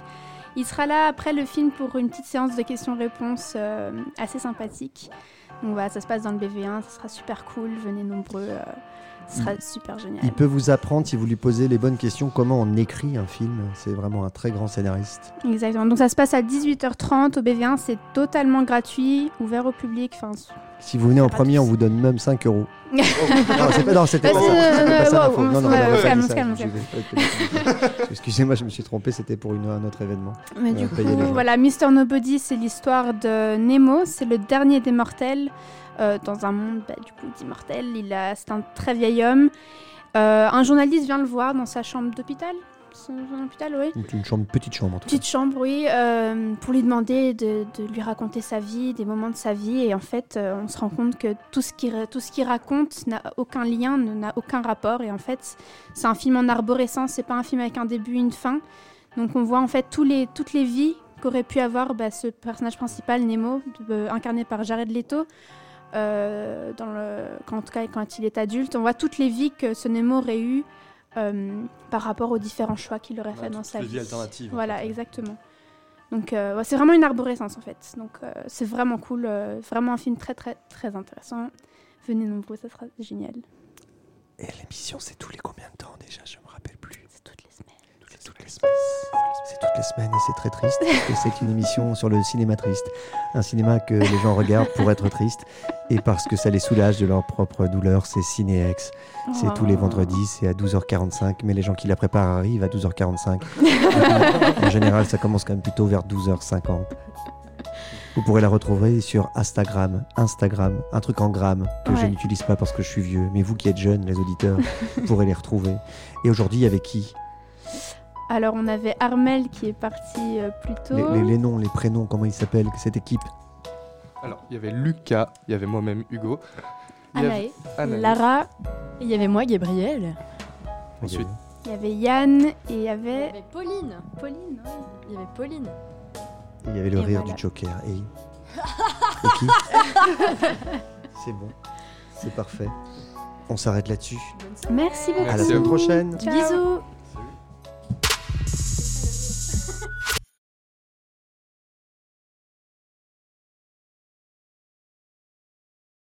Speaker 9: Il sera là après le film pour une petite séance de questions-réponses assez sympathique. Donc voilà, ça se passe dans le BV1, ça sera super cool, venez nombreux. Euh, Ce sera super génial.
Speaker 10: Il peut vous apprendre, si vous lui posez les bonnes questions, comment on écrit un film. C'est vraiment un très grand scénariste.
Speaker 9: Exactement. Donc ça se passe à 18h30 au BV1. C'est totalement gratuit, ouvert au public. Enfin,
Speaker 10: Si vous venez en premier, on vous donne même 5 euros.
Speaker 9: non,
Speaker 10: c'est pas- non, c'était pas ça. Excusez-moi, je me suis trompé, c'était pour une- un autre événement.
Speaker 9: Mais
Speaker 10: Euh,
Speaker 9: du
Speaker 10: les
Speaker 9: coup, voilà, Mister Nobody, c'est l'histoire de Nemo. C'est le dernier des mortels euh, dans un monde bah, du coup d'immortels. C'est un très vieil homme. Euh, un journaliste vient le voir dans sa chambre d'hôpital. Son, son hôpital, oui.
Speaker 10: Donc une chambre, petite chambre en tout cas.
Speaker 9: Petite chambre, oui, euh, pour lui demander de, de lui raconter sa vie, des moments de sa vie. Et en fait, on se rend compte que tout ce qu'il raconte n'a aucun lien, n'a aucun rapport. Et en fait, c'est un film en arborescence, c'est pas un film avec un début, une fin. Donc on voit en fait tous les, toutes les vies qu'aurait pu avoir bah, ce personnage principal, Nemo, de- incarné par Jared Leto. Euh, dans le, quand, en tout cas, quand il est adulte, on voit toutes les vies que ce Nemo aurait eues euh, par rapport aux différents choix qu'il aurait fait dans sa vie.
Speaker 7: vies alternatives, en
Speaker 9: Voilà, exactement. Donc euh, ouais, c'est vraiment une arborescence en fait. Donc euh, c'est vraiment cool, euh, vraiment un film très très très intéressant. Venez nombreux, ça sera génial.
Speaker 10: Et l'émission, c'est tous les combien de temps déjà Je me rappelle plus.
Speaker 9: C'est toutes les semaines.
Speaker 10: C'est toutes les semaines. Et c'est très triste. c'est une émission sur le cinéma triste. Un cinéma que les gens regardent pour être tristes et parce que ça les soulage de leur propre douleur. C'est Cinéex. C'est tous les
Speaker 9: Oh.
Speaker 10: vendredis, c'est à 12h45. Mais les gens qui la préparent arrivent à 12h45. en général, ça commence quand même plutôt vers 12h50. Vous pourrez la retrouver sur Instagram, Instagram, un truc en gramme que je n'utilise pas parce que je suis vieux. Mais vous qui êtes jeunes, les auditeurs, vous pourrez les retrouver. Et aujourd'hui, avait qui?
Speaker 9: Alors on avait Armel qui est parti euh, plus tôt.
Speaker 10: les, les- les noms, les prénoms, comment ils s'appellent, cette équipe
Speaker 11: Alors, il y avait Lucas, il y avait moi-même Hugo. il y avait
Speaker 19: Anaë,
Speaker 11: Anaë.
Speaker 9: Lara,
Speaker 19: Et il y avait moi, Gabriel.
Speaker 11: Ensuite,
Speaker 9: il y avait Yann et il y
Speaker 19: Il y avait Pauline.
Speaker 9: Pauline. ouais.
Speaker 19: Il y avait Pauline.
Speaker 10: Et Il y avait le
Speaker 9: Et
Speaker 10: rire
Speaker 9: voilà.
Speaker 10: du Joker. Et, et qui C'est bon, c'est parfait. On s'arrête là-dessus.
Speaker 9: Merci beaucoup.
Speaker 10: À la semaine prochaine.
Speaker 9: Bisous.